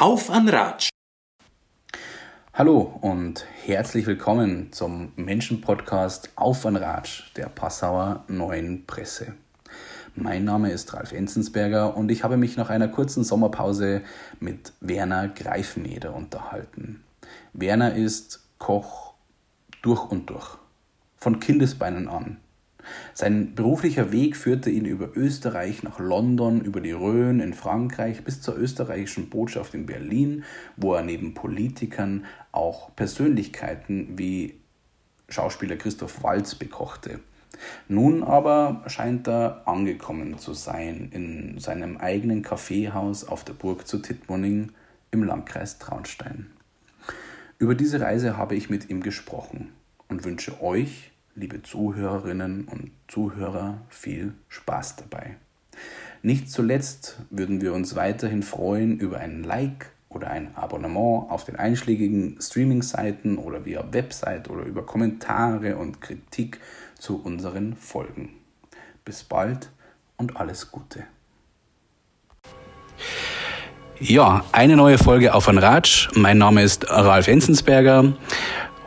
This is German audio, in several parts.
Auf an Ratsch! Hallo und herzlich willkommen zum Menschenpodcast Auf an Ratsch der Passauer Neuen Presse. Mein Name ist Ralf Enzensberger und ich habe mich nach einer kurzen Sommerpause mit Werner Greifeneder unterhalten. Werner ist Koch durch und durch, von Kindesbeinen an. Sein beruflicher Weg führte ihn über Österreich nach London, über die Rhön in Frankreich bis zur österreichischen Botschaft in Berlin, wo er neben Politikern auch Persönlichkeiten wie Schauspieler Christoph Walz bekochte. Nun aber scheint er angekommen zu sein in seinem eigenen Kaffeehaus auf der Burg zu Tittmoning im Landkreis Traunstein. Über diese Reise habe ich mit ihm gesprochen und wünsche euch, liebe Zuhörerinnen und Zuhörer, viel Spaß dabei. Nicht zuletzt würden wir uns weiterhin freuen über ein Like oder ein Abonnement auf den einschlägigen Streaming-Seiten oder via Website oder über Kommentare und Kritik zu unseren Folgen. Bis bald und alles Gute. Ja, eine neue Folge auf ein Ratsch. Mein Name ist Ralf Enzensberger.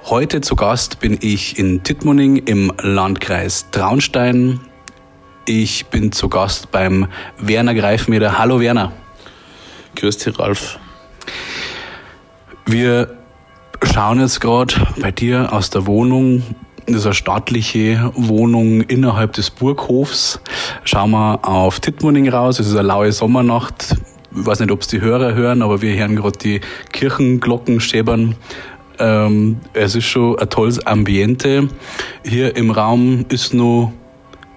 Heute zu Gast bin ich in Tittmoning im Landkreis Traunstein. Ich bin zu Gast beim Werner Greifmeder. Hallo Werner. Grüß dich, Ralf. Wir schauen jetzt gerade bei dir aus der Wohnung. Das ist eine staatliche Wohnung innerhalb des Burghofs. Schauen wir auf Tittmoning raus. Es ist eine laue Sommernacht. Ich weiß nicht, ob es die Hörer hören, aber wir hören gerade die Kirchenglocken schäbern. Ähm, es ist schon ein tolles Ambiente. Hier im Raum ist nur,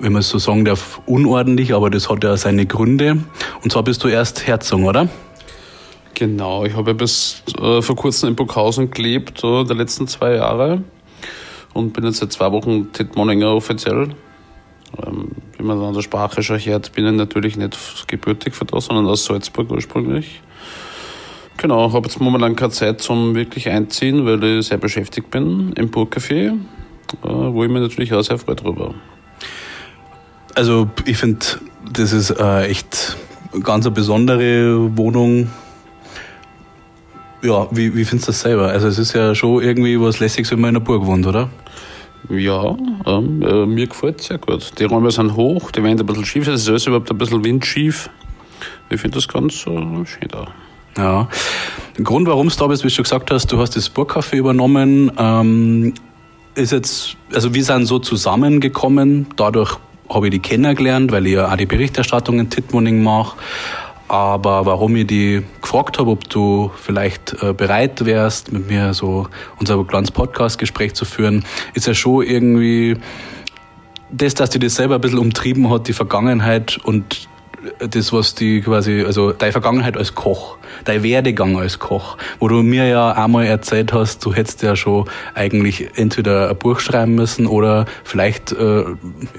wenn man es so sagen darf, unordentlich, aber das hat ja seine Gründe. Und zwar bist du erst Herzog, oder? Genau, ich habe bis äh, vor kurzem in Burghausen gelebt, äh, der letzten zwei Jahre. Und bin jetzt seit zwei Wochen Tittmoninger offiziell. Ähm, wie man an der Sprache schon hört, bin ich natürlich nicht gebürtig für das, sondern aus Salzburg ursprünglich. Genau, habe jetzt momentan keine Zeit zum wirklich einziehen, weil ich sehr beschäftigt bin im Burgcafé, äh, wo ich mich natürlich auch sehr freue drüber. Also ich finde, das ist äh, echt ganz eine besondere Wohnung. Ja, wie, wie findest du das selber? Also es ist ja schon irgendwie was Lässiges, wenn man in einer Burg wohnt, oder? Ja, ähm, äh, mir gefällt es sehr gut. Die Räume sind hoch, die Wände ein bisschen schief, es ist alles überhaupt ein bisschen windschief. Ich finde das ganz äh, schön da. Ja. Der Grund, warum du da bist, wie du gesagt hast, du hast das Burgcafé übernommen, ähm, ist jetzt, also wir sind so zusammengekommen, dadurch habe ich die kennengelernt, weil ich ja auch die Berichterstattung in Titmoning mache. Aber warum ich die gefragt habe, ob du vielleicht äh, bereit wärst, mit mir so unser kleines Podcast-Gespräch zu führen, ist ja schon irgendwie das, dass dir das selber ein bisschen umtrieben hat, die Vergangenheit und das, was die quasi, also deine Vergangenheit als Koch, dein Werdegang als Koch, wo du mir ja einmal erzählt hast, du hättest ja schon eigentlich entweder ein Buch schreiben müssen oder vielleicht, äh,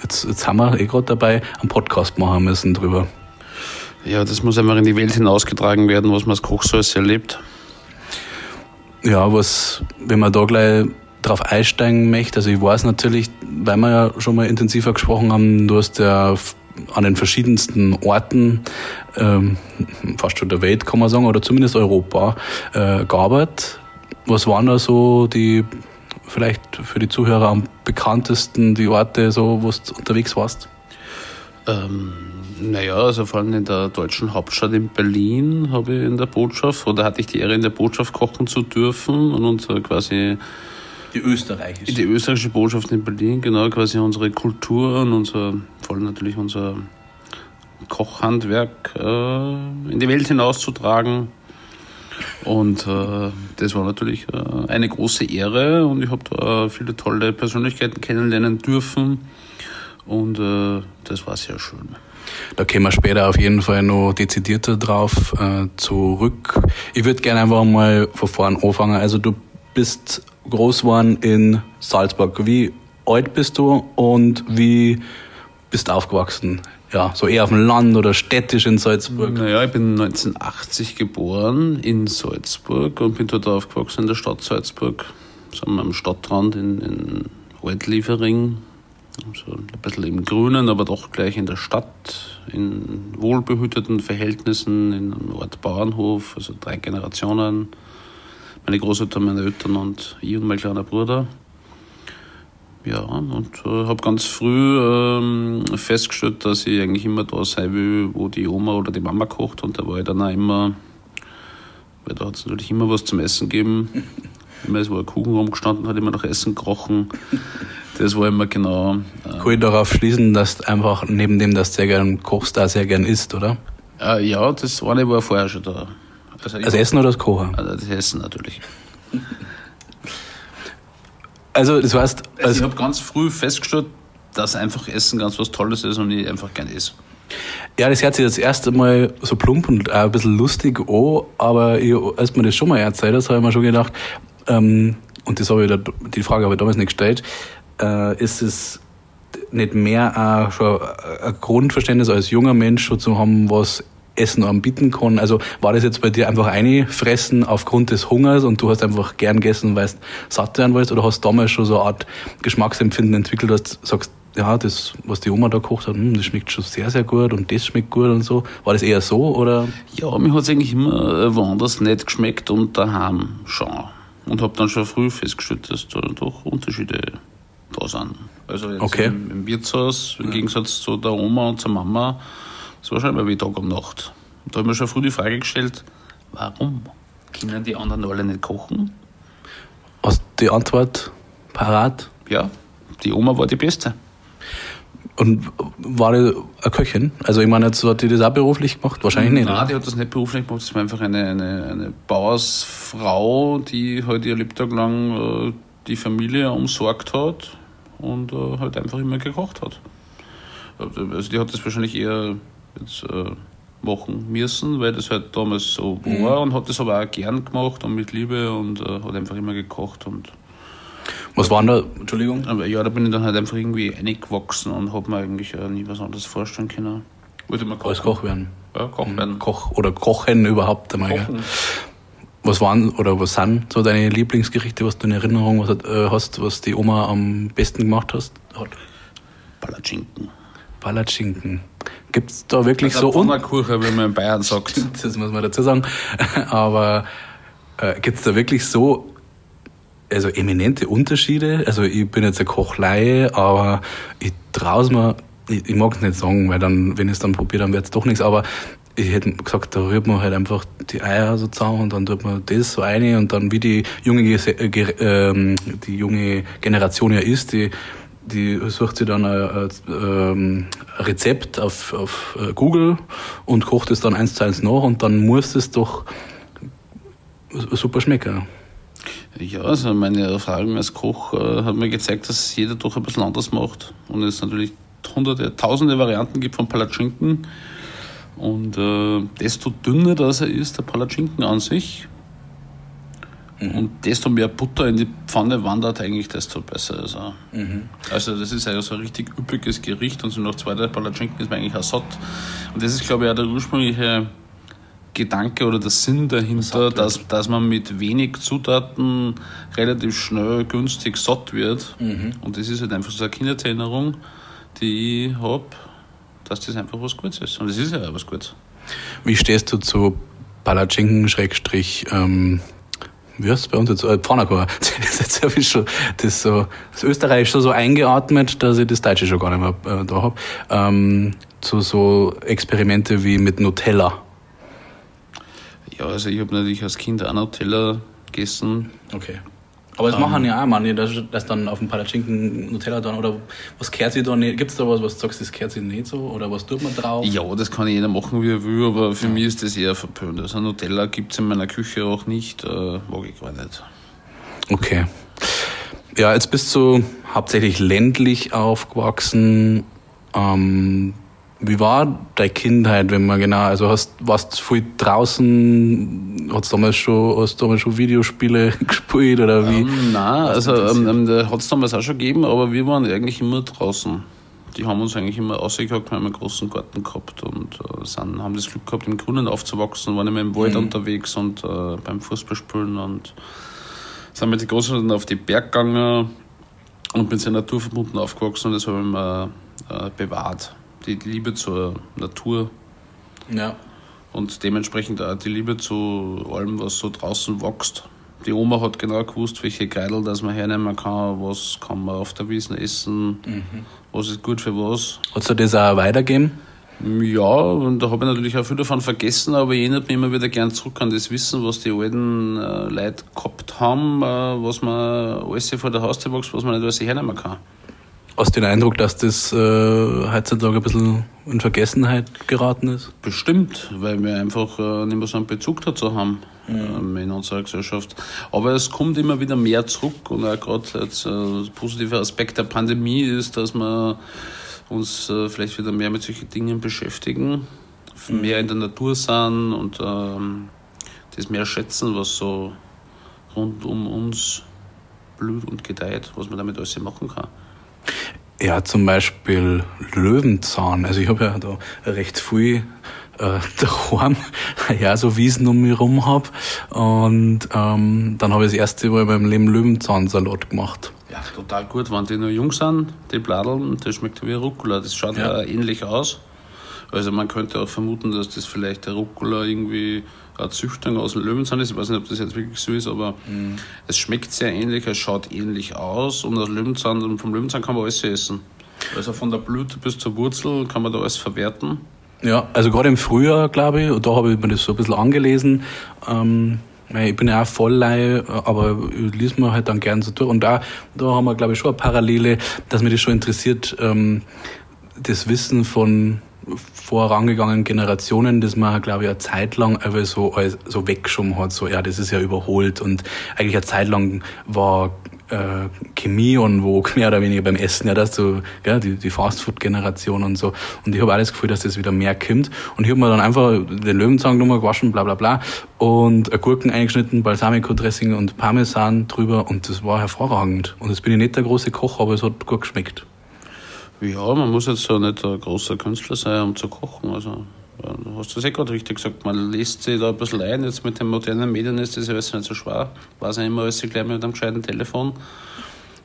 jetzt, jetzt haben wir eh gerade dabei, einen Podcast machen müssen drüber. Ja, das muss einfach in die Welt hinausgetragen werden, was man als Koch so alles erlebt. Ja, was, wenn man da gleich drauf einsteigen möchte, also ich weiß natürlich, weil wir ja schon mal intensiver gesprochen haben, du hast ja an den verschiedensten Orten, ähm, fast schon der Welt kann man sagen, oder zumindest Europa, äh, gearbeitet. Was waren da so die, vielleicht für die Zuhörer am bekanntesten, die Orte, so, wo du unterwegs warst? Ähm, naja, also vor allem in der deutschen Hauptstadt in Berlin habe ich in der Botschaft, oder hatte ich die Ehre, in der Botschaft kochen zu dürfen und unser quasi die österreichische. Die österreichische Botschaft in Berlin, genau, quasi unsere Kultur und unser, vor allem natürlich unser Kochhandwerk äh, in die Welt hinauszutragen. Und äh, das war natürlich äh, eine große Ehre und ich habe da viele tolle Persönlichkeiten kennenlernen dürfen und äh, das war sehr schön. Da kommen wir später auf jeden Fall noch dezidierter drauf äh, zurück. Ich würde gerne einfach mal von vorn anfangen. Also du bist groß geworden in Salzburg. Wie alt bist du und wie bist du aufgewachsen? Ja, so eher auf dem Land oder städtisch in Salzburg? Naja, ich bin 1980 geboren in Salzburg und bin dort aufgewachsen in der Stadt Salzburg. Sagen wir am Stadtrand in, in Altliefering. So ein bisschen im Grünen, aber doch gleich in der Stadt, in wohlbehüteten Verhältnissen, in einem Ort Bauernhof, also drei Generationen. Meine Großeltern, meine Eltern und ich und mein kleiner Bruder. Ja, und äh, habe ganz früh ähm, festgestellt, dass ich eigentlich immer da sein will, wo die Oma oder die Mama kocht. Und da war ich dann auch immer, weil da hat es natürlich immer was zum Essen gegeben. Immer, es war ein Kuchen rumgestanden, hat immer nach Essen gekrochen. Das war immer genau. Äh, Kann ich darauf schließen, dass du einfach neben dem, dass du sehr gern kochst, da sehr gern isst, oder? Äh, ja, das eine war vorher schon da. Also das Essen oder das Kochen? Also das Essen natürlich. Also das heißt... Also, also ich habe ganz früh festgestellt, dass einfach Essen ganz was Tolles ist und ich einfach gerne esse. Ja, das hört sich das erste Mal so plump und auch ein bisschen lustig an, aber ich, als mir das schon mal erzählt hast, habe ich mir schon gedacht, ähm, und das habe ich da, die Frage habe ich damals nicht gestellt, äh, ist es nicht mehr auch schon ein Grundverständnis als junger Mensch schon zu haben, was Essen anbieten kann. Also war das jetzt bei dir einfach fressen aufgrund des Hungers und du hast einfach gern gegessen, weil du satt werden wolltest oder hast du damals schon so eine Art Geschmacksempfinden entwickelt, dass du sagst, ja, das, was die Oma da gekocht hat, hm, das schmeckt schon sehr, sehr gut und das schmeckt gut und so. War das eher so oder? Ja, mir hat es eigentlich immer woanders nicht geschmeckt und daheim schon. Und habe dann schon früh festgestellt, dass da doch Unterschiede da sind. Also jetzt okay. im, im Wirtshaus, im ja. Gegensatz zu der Oma und zur Mama, das war schon immer wie Tag und Nacht. Und da habe ich mir schon früh die Frage gestellt, warum können die anderen alle nicht kochen? Hast die Antwort parat? Ja, die Oma war die Beste. Und war die eine Köchin? Also ich meine, jetzt hat die das auch beruflich gemacht? Wahrscheinlich nicht. Nein, oder? die hat das nicht beruflich gemacht. Das war einfach eine, eine, eine Bauersfrau, die halt ihr Lebtag lang äh, die Familie umsorgt hat und äh, halt einfach immer gekocht hat. Also die hat das wahrscheinlich eher jetzt äh, machen müssen, weil das halt damals so mhm. war und hat das aber auch gern gemacht und mit Liebe und äh, hat einfach immer gekocht und was waren da, Entschuldigung? Aber ja, da bin ich dann halt einfach irgendwie reingewachsen und habe mir eigentlich äh, nie was anderes vorstellen können. Wollte mal kochen. Als Koch werden. Ja, Koch mhm. werden. Koch oder Kochen überhaupt einmal. Kochen. Was waren oder was sind so deine Lieblingsgerichte, was du in Erinnerung was, äh, hast, was die Oma am besten gemacht hast, hat? Palatschinken. Palatschinken. Gibt es da wirklich also so... Pfannkuchen, wie man in Bayern sagt. das muss man dazu sagen. Aber äh, gibt es da wirklich so also eminente Unterschiede? Also ich bin jetzt ein Kochleihe, aber ich traue mir, ich, ich mag es nicht sagen, weil dann, wenn ich es dann probiere, dann wird es doch nichts, aber ich hätte gesagt, da rührt man halt einfach die Eier so zusammen und dann tut man das so eine und dann wie die junge, äh, die junge Generation ja ist, die die sucht sich dann ein, ein, Rezept auf, auf äh, Google und kocht es dann eins zu eins nach und dann muss es doch super schmecken. Ja, also meine Erfahrung als Koch äh, hat mir gezeigt, dass jeder doch ein bisschen anders macht und es natürlich hunderte, tausende Varianten gibt von Palatschinken und äh, desto dünner das er ist, der Palatschinken an sich, Mhm. Und desto mehr Butter in die Pfanne wandert, eigentlich desto besser ist er. Mhm. Also das ist ja so ein richtig üppiges Gericht und so nach zwei, drei Palatschinken ist man eigentlich auch satt. Und das ist, glaube ich, auch der ursprüngliche Gedanke oder der Sinn dahinter, dass, dass man mit wenig Zutaten relativ schnell günstig satt wird. Mhm. Und das ist halt einfach so eine Kindheitserinnerung, die ich habe, dass das einfach was Gutes ist. Und das ist ja auch was Gutes. Wie stehst du zu Palatschinken, Schrägstrich, ähm, wie heißt es bei uns jetzt? Äh, Pfannkuchen. Das, ist jetzt schon, das, so, das Österreich schon so eingeatmet, dass ich das Deutsche schon gar nicht mehr äh, da habe. Ähm, zu so Experimente wie mit Nutella. Ja, also ich habe natürlich als Kind auch Nutella gegessen. Okay. Aber das um, machen ja auch manche, dass, dass dann auf dem Palatschinken Nutella dann, oder was kehrt sich da nicht? Gibt es da was, was du sagst, das kehrt sich nicht so? Oder was tut man drauf? Ja, das kann jeder machen, wie er will, aber für ja. mich ist das eher verpönt. Also Nutella gibt es in meiner Küche auch nicht, äh, mag ich gar nicht. Okay. Ja, jetzt bist du hauptsächlich ländlich aufgewachsen. Ähm, wie war deine Kindheit, wenn man genau, also hast, warst du viel draußen, hast du damals schon, hast du damals schon Videospiele gespielt oder wie? Ähm, nein, also ähm, ähm hat es damals auch schon gegeben, aber wir waren eigentlich immer draußen. Die haben uns eigentlich immer ausgehockt, wir haben einen großen Garten gehabt und äh, sind, haben das Glück gehabt, im Grünen aufzuwachsen, waren immer im Wald mhm. unterwegs und äh, beim Fußballspielen und sind mit den Großeltern auf die Berg gegangen und bin sehr naturverbunden aufgewachsen und das habe ich mir äh, bewahrt. Die Liebe zur Natur. Ja. Und dementsprechend auch die Liebe zu allem, was so draußen wächst. Die Oma hat genau gewusst, welche Geidel das man hernehmen kann, was kann man auf der Wiesn essen, mhm. was ist gut für was. Hat sie das auch weitergegeben? Ja, und da habe ich natürlich auch viel davon vergessen, aber ich erinnere mich immer wieder gern zurück an das Wissen, was die alten äh, Leute gehabt haben, äh, was man alles vor der Haustür wächst, was man nicht alles hernehmen kann. Hast du den Eindruck, dass das äh, heutzutage ein bisschen in Vergessenheit geraten ist? Bestimmt, weil wir einfach äh, nicht mehr so einen Bezug dazu haben mhm. äh, in unserer Gesellschaft. Aber es kommt immer wieder mehr zurück und auch gerade als äh, positiver Aspekt der Pandemie ist, dass man uns äh, vielleicht wieder mehr mit solchen Dingen beschäftigen, mhm. mehr in der Natur sind und ähm, das mehr schätzen, was so rund um uns blüht und gedeiht, was man damit alles machen kann. Ja, zum Beispiel Löwenzahn. Also ich habe ja da recht viel äh, daheim ja so Wiesen um mich herum hab und ähm, dann habe ich das erste Mal in meinem Leben Löwenzahnsalat gemacht. Ja, total gut. Wenn die noch jung sind, die Bladeln, das schmeckt wie Rucola. Das schaut ja. ja ähnlich aus. Also man könnte auch vermuten, dass das vielleicht der Rucola irgendwie Züchtung aus dem Löwenzahn ist. Ich weiß nicht, ob das jetzt wirklich so ist, aber mhm. es schmeckt sehr ähnlich, es schaut ähnlich aus und aus Löwenzahn, vom Löwenzahn kann man alles essen. Also von der Blüte bis zur Wurzel kann man da alles verwerten. Ja, also gerade im Frühjahr, glaube ich, und da habe ich mir das so ein bisschen angelesen. Ähm, ich bin ja auch Vollleihe, aber ich lese mir halt dann gern so durch. Und da, da haben wir, glaube ich, schon eine Parallele, dass mich das schon interessiert, ähm, das Wissen von vorangegangenen Generationen, das man, glaube ich, eine Zeit lang einfach so, so weggeschoben hat, so, ja, das ist ja überholt und eigentlich eine Zeit lang war äh, Chemie und wo mehr oder weniger beim Essen, ja, das so, ja, die, die Fastfood-Generation und so. Und ich habe alles Gefühl, dass das wieder mehr kommt. Und ich habe mir dann einfach den Löwenzahn nochmal gewaschen, bla bla bla, und Gurken eingeschnitten, Balsamico-Dressing und Parmesan drüber und das war hervorragend. Und jetzt bin ich nicht der große Koch, aber es hat gut geschmeckt. Ja, man muss jetzt so nicht ein großer Künstler sein, um zu kochen. Also, du hast das eh gerade richtig gesagt. Man lässt sich da ein bisschen ein. Jetzt mit den modernen Medien ist das ja alles nicht so schwer. Weiß ja immer alles gleich mit einem gescheiten Telefon.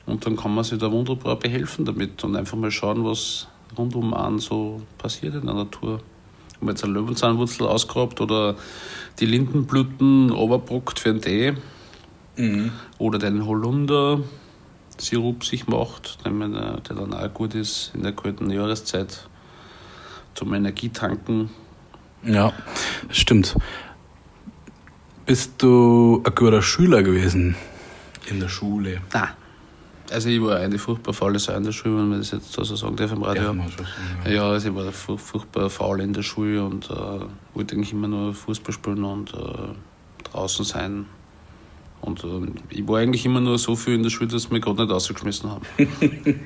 Und dann kann man sich da wunderbar behelfen damit und einfach mal schauen, was rundum an so passiert in der Natur. Wenn man jetzt eine Löwenzahnwurzel ausgrabt oder die Lindenblüten oberbrockt für einen Tee mhm. oder den Holunder Sirup sich macht, der dann auch gut ist in der kalten Jahreszeit zum Energietanken. Ja, stimmt. Bist du ein guter Schüler gewesen in der Schule? Nein. Also ich war eine furchtbar faule Sau in der Schule, wenn man das jetzt so sagen darf im Radio. Ja, ja. ja also ich war furchtbar faul in der Schule und äh, wollte eigentlich immer nur Fußball spielen und äh, draußen sein und ähm, ich war eigentlich immer nur so viel in der Schule, dass mich gerade nicht ausgeschmissen haben.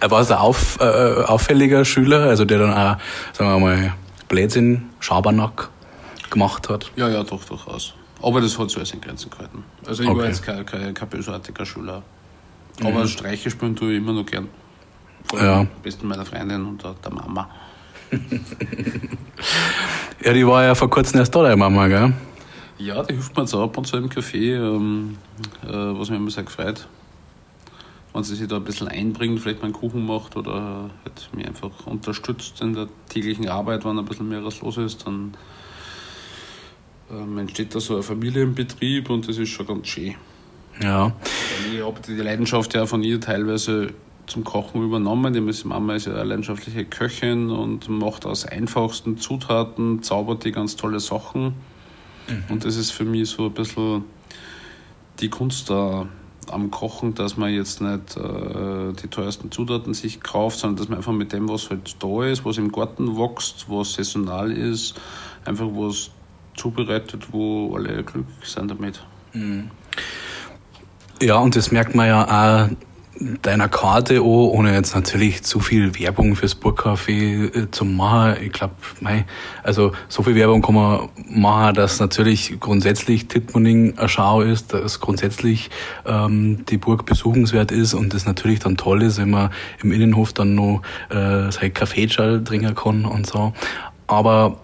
war es ein auf, äh, auffälliger Schüler, also der dann auch, sagen wir mal, Blödsinn, Schabernack gemacht hat? Ja, ja, doch, durchaus. Aber das hat so alles in Grenzen gehalten. Also ich okay. war jetzt kein, kein, kein bösartiger Schüler. Aber mhm. Streiche spielen tue ich immer noch gern. Vor ja. am besten meiner Freundin und der, der Mama. ja, die war ja vor kurzem erst da, deine Mama, gell? Ja, die hilft mir jetzt ab und zu im Café, ähm, äh, was mich immer sehr gefreut. Wenn sie sich da ein bisschen einbringt, vielleicht mal einen Kuchen macht oder halt mich einfach unterstützt in der täglichen Arbeit, wenn ein bisschen mehr was los ist, dann ähm, entsteht da so ein Familienbetrieb und das ist schon ganz schön. Ja. Ich habe die Leidenschaft ja von ihr teilweise zum Kochen übernommen. Die Mama ist ja eine leidenschaftliche Köchin und macht aus einfachsten Zutaten, zaubert die ganz tolle Sachen. Mhm. Und das ist für mich so ein bisschen die Kunst da am Kochen, dass man jetzt nicht äh, die teuersten Zutaten sich kauft, sondern dass man einfach mit dem, was halt da ist, was im Garten wächst, was saisonal ist, einfach was zubereitet, wo alle glücklich sind damit. Mhm. Ja, und das merkt man ja auch deiner Karte an, ohne jetzt natürlich zu viel Werbung fürs Burgcafé äh, zu machen. Ich glaube, also so viel Werbung kann man machen, dass natürlich grundsätzlich Tittmoning eine Schau ist, dass grundsätzlich ähm, die Burg besuchenswert ist und das natürlich dann toll ist, wenn man im Innenhof dann noch äh, sein Kaffeeschall trinken kann und so. Aber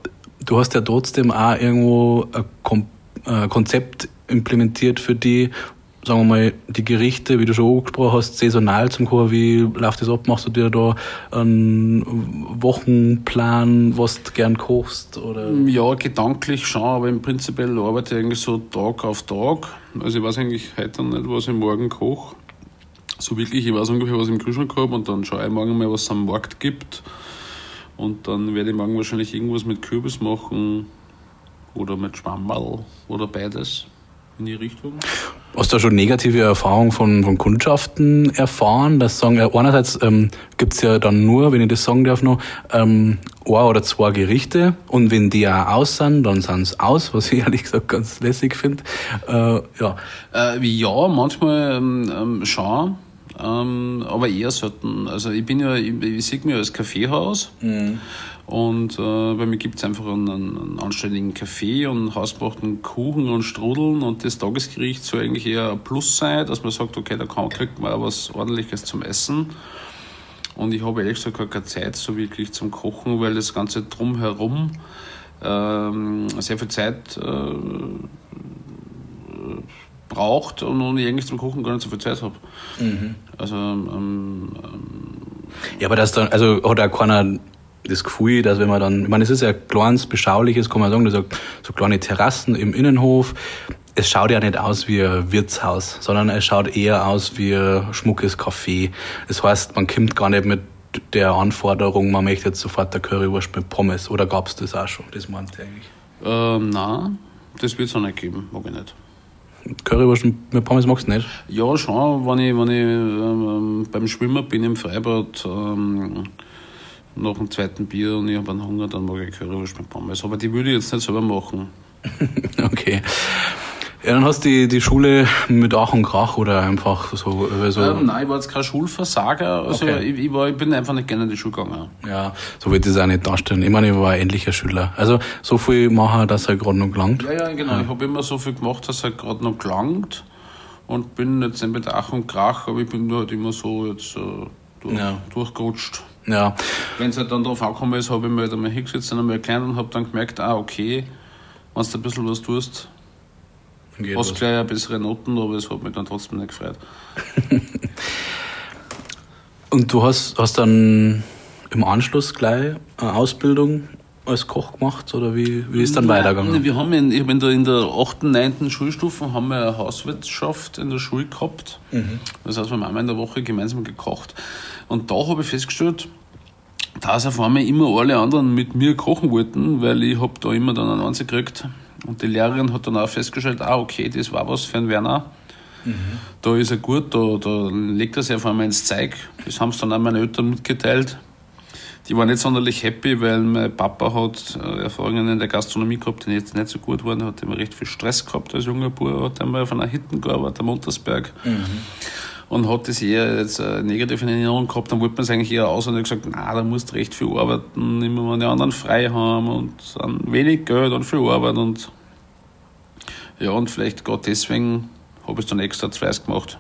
du hast ja trotzdem auch irgendwo ein Konzept implementiert für die, sagen wir mal, die Gerichte, wie du schon angesprochen hast, saisonal zum Kochen, wie läuft das ab? Machst du dir da einen Wochenplan, was du gern kochst? Oder? Ja, gedanklich schon, aber im Prinzip arbeite ich eigentlich so Tag auf Tag. Also ich weiß eigentlich heute nicht, was ich morgen koche. So wirklich, ich weiß ungefähr, was ich im Kühlschrank habe und dann schaue ich morgen mal, was es am Markt gibt. Und dann werde ich morgen wahrscheinlich irgendwas mit Kürbis machen oder mit Schwammerl oder beides in die Richtung. Hast du da schon negative Erfahrungen von, von Kundschaften erfahren? Das sagen, einerseits ähm, gibt es ja dann nur, wenn ich das sagen darf noch, ähm, ein oder zwei Gerichte und wenn die auch aus sind, dann sind sie aus, was ich ehrlich gesagt ganz lässig finde. Äh, ja. Äh, ja, manchmal ähm, ähm schon. Ähm, aber eher selten. Also ich bin ja, ich, ich sehe mich als Kaffeehaus mhm. Und äh, bei mir gibt es einfach einen, einen, anständigen Kaffee und hausgebrachten Kuchen und Strudeln und das Tagesgericht soll eigentlich eher ein Plus sein, dass man sagt, okay, da kann, kriegt man was ordentliches zum Essen. Und ich habe ehrlich gesagt keine Zeit so wirklich zum Kochen, weil das Ganze drumherum ähm, sehr viel Zeit äh, braucht und, und ich eigentlich zum Kochen gar nicht so viel Zeit habe. Mhm. Also, ähm, ähm, ja, aber das dann, also hat auch keiner das Gefühl, dass wenn man dann, ich meine, es ist ja ein kleines, beschauliches, kann man sagen, so, so kleine Terrassen im Innenhof. Es schaut ja nicht aus wie ein Wirtshaus, sondern es schaut eher aus wie ein schmuckes Café. Das heißt, man kommt gar nicht mit der Anforderung, man möchte jetzt sofort der Currywurst mit Pommes. Oder gab es das auch schon? Das meinte ich eigentlich. Ähm, nein, das wird es auch nicht geben, mag ich nicht. Currywurst mit Pommes magst du nicht? Ja, schon. Wenn ich, wenn ich ähm, beim Schwimmen bin im Freibad, ähm, nach dem zweiten Bier und ich habe einen Hunger, dann mag ich Currywurst mit Pommes. Aber die würde ich jetzt nicht selber machen. okay. Ja, dann hast du die, die Schule mit Ach und Krach oder einfach so. so ähm, nein, ich war jetzt kein Schulversager. Also okay. ich, ich, war, ich bin einfach nicht gerne in die Schule gegangen. Ja, so wird das auch nicht darstellen. Ich meine, ich war ein endlicher Schüler. Also so viel machen, dass er gerade noch gelangt. Ja, ja, genau. Ja. Ich habe immer so viel gemacht, dass er gerade noch gelangt. Und bin jetzt nicht mit Ach und Krach, aber ich bin halt immer so jetzt äh, durch, ja. durchgerutscht. Ja. Wenn es halt dann darauf angekommen ist, habe ich mir halt einmal hingesetzt und einmal erklärt und habe dann gemerkt, ah, okay, wenn du ein bisschen was tust, Geht Hast gleich eine bessere Noten, aber es hat mich dann trotzdem nicht gefreut. Und du hast, hast dann im Anschluss gleich eine Ausbildung als Koch gemacht oder wie, wie ist dann Nein, weitergegangen? Wir haben in, ich habe in der, in der 8., 9. Schulstufe haben wir eine Hauswirtschaft in der Schule gehabt. Mhm. Das heißt, wir haben einmal in der Woche gemeinsam gekocht. Und da habe ich festgestellt, dass auf einmal immer alle anderen mit mir kochen wollten, weil ich habe da immer dann einen Ansatz gekriegt und die Lehrerin hat dann auch festgestellt, ah, okay, das war was für einen Werner. Mhm. Da ist er gut, da, da legt er sich auf einmal ins Zeug. Das haben es dann auch meine Eltern mitgeteilt. Die waren nicht sonderlich happy, weil mein Papa hat äh, Erfahrungen in der Gastronomie gehabt, die jetzt nicht so gut waren. Er hat immer recht viel Stress gehabt als junger Bub, hat einmal auf einer Hitten gearbeitet, am Montersberg. Mhm. Und hat das eher jetzt äh, negativ in Erinnerung gehabt, dann wollte man es eigentlich eher aus und hat gesagt, na, da musst du recht viel arbeiten, immer wenn die anderen frei haben und dann wenig Geld und viel Arbeit und ja, und vielleicht gerade deswegen habe ich es dann extra zweiß gemacht.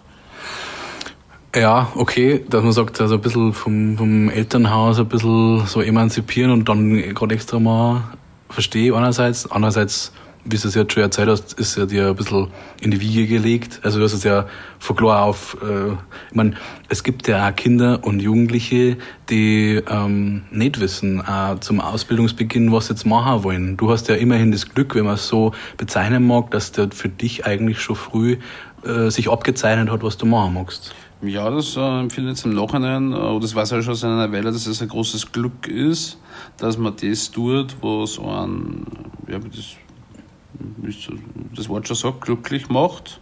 Ja, okay, dass man sagt, also ein bisschen vom, vom Elternhaus ein bisschen so emanzipieren und dann gerade extra mal verstehe einerseits, andererseits wie du es jetzt schon erzählt hast, ist ja dir ein bisschen in die Wiege gelegt. Also du hast es ja von klar auf, äh, ich meine, es gibt ja auch Kinder und Jugendliche, die ähm, nicht wissen äh, zum Ausbildungsbeginn, was sie jetzt machen wollen. Du hast ja immerhin das Glück, wenn man es so bezeichnen mag, dass der für dich eigentlich schon früh äh, sich abgezeichnet hat, was du machen magst. Ja, das äh, empfinde ich jetzt im Nachhinein, äh, das weiß ich schon seit einer Weile, dass es ein großes Glück ist, dass man das tut, was ein, ja, das das Wort schon sagt, glücklich macht.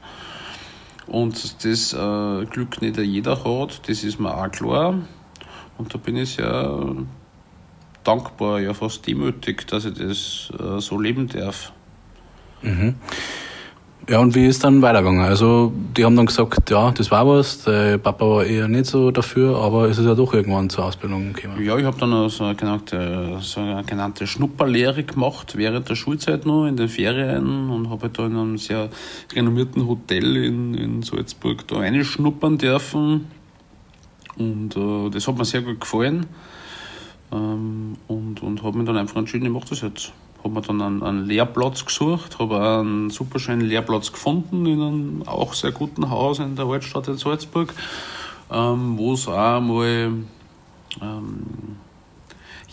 Und das äh, Glück nicht jeder hat, das ist mir auch klar. Und da bin ich sehr dankbar, ja fast demütig, dass ich das äh, so leben darf. Mhm. Ja, und wie ist dann weitergegangen? Also, die haben dann gesagt, ja, das war was, der Papa war eher nicht so dafür, aber es ist ja doch irgendwann zur Ausbildung gekommen. Ja, ich habe dann so eine, genannte, so eine genannte Schnupperlehre gemacht, während der Schulzeit noch, in den Ferien, und habe da in einem sehr renommierten Hotel in, in Salzburg da reinschnuppern dürfen. Und äh, das hat mir sehr gut gefallen. Ähm, und und habe mir dann einfach entschieden, ich mache das jetzt habe mir dann einen, einen Lehrplatz gesucht, habe einen super schönen Lehrplatz gefunden in einem auch sehr guten Haus in der Altstadt in Salzburg, ähm, wo es auch mal ähm,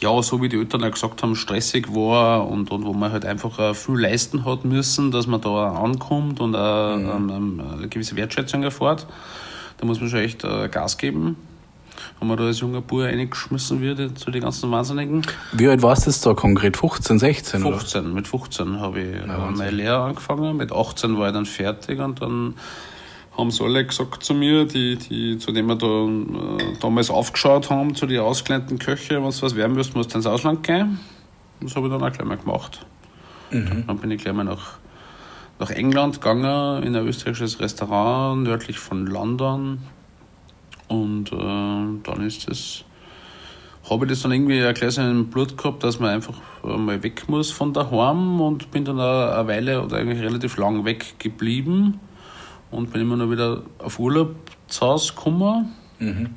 ja, so wie die Eltern auch gesagt haben, stressig war und, und wo man halt einfach viel leisten hat müssen, dass man da ankommt und auch, mhm. ähm, eine gewisse Wertschätzung erfährt. Da muss man schon echt äh, Gas geben. Wenn man da als junger Bauer reingeschmissen wird zu den ganzen Wahnsinnigen. Wie alt warst du jetzt da konkret? 15, 16? 15, oder? mit 15 habe ich ja, meine Lehre angefangen. Mit 18 war ich dann fertig und dann haben sie alle gesagt zu mir, die, die, zu denen wir da äh, damals aufgeschaut haben, zu den ausgelernten Köche, wenn du was werden willst, musst du ins Ausland gehen. Das habe ich dann auch gleich mal gemacht. Mhm. Dann bin ich gleich mal nach, nach England gegangen, in ein österreichisches Restaurant nördlich von London. Und äh, dann ist das, habe ich das dann irgendwie ein kleines im Blut gehabt, dass man einfach mal weg muss von daheim und bin dann eine Weile oder eigentlich relativ lang weg geblieben und bin immer noch wieder auf Urlaub zu Hause gekommen. Mhm.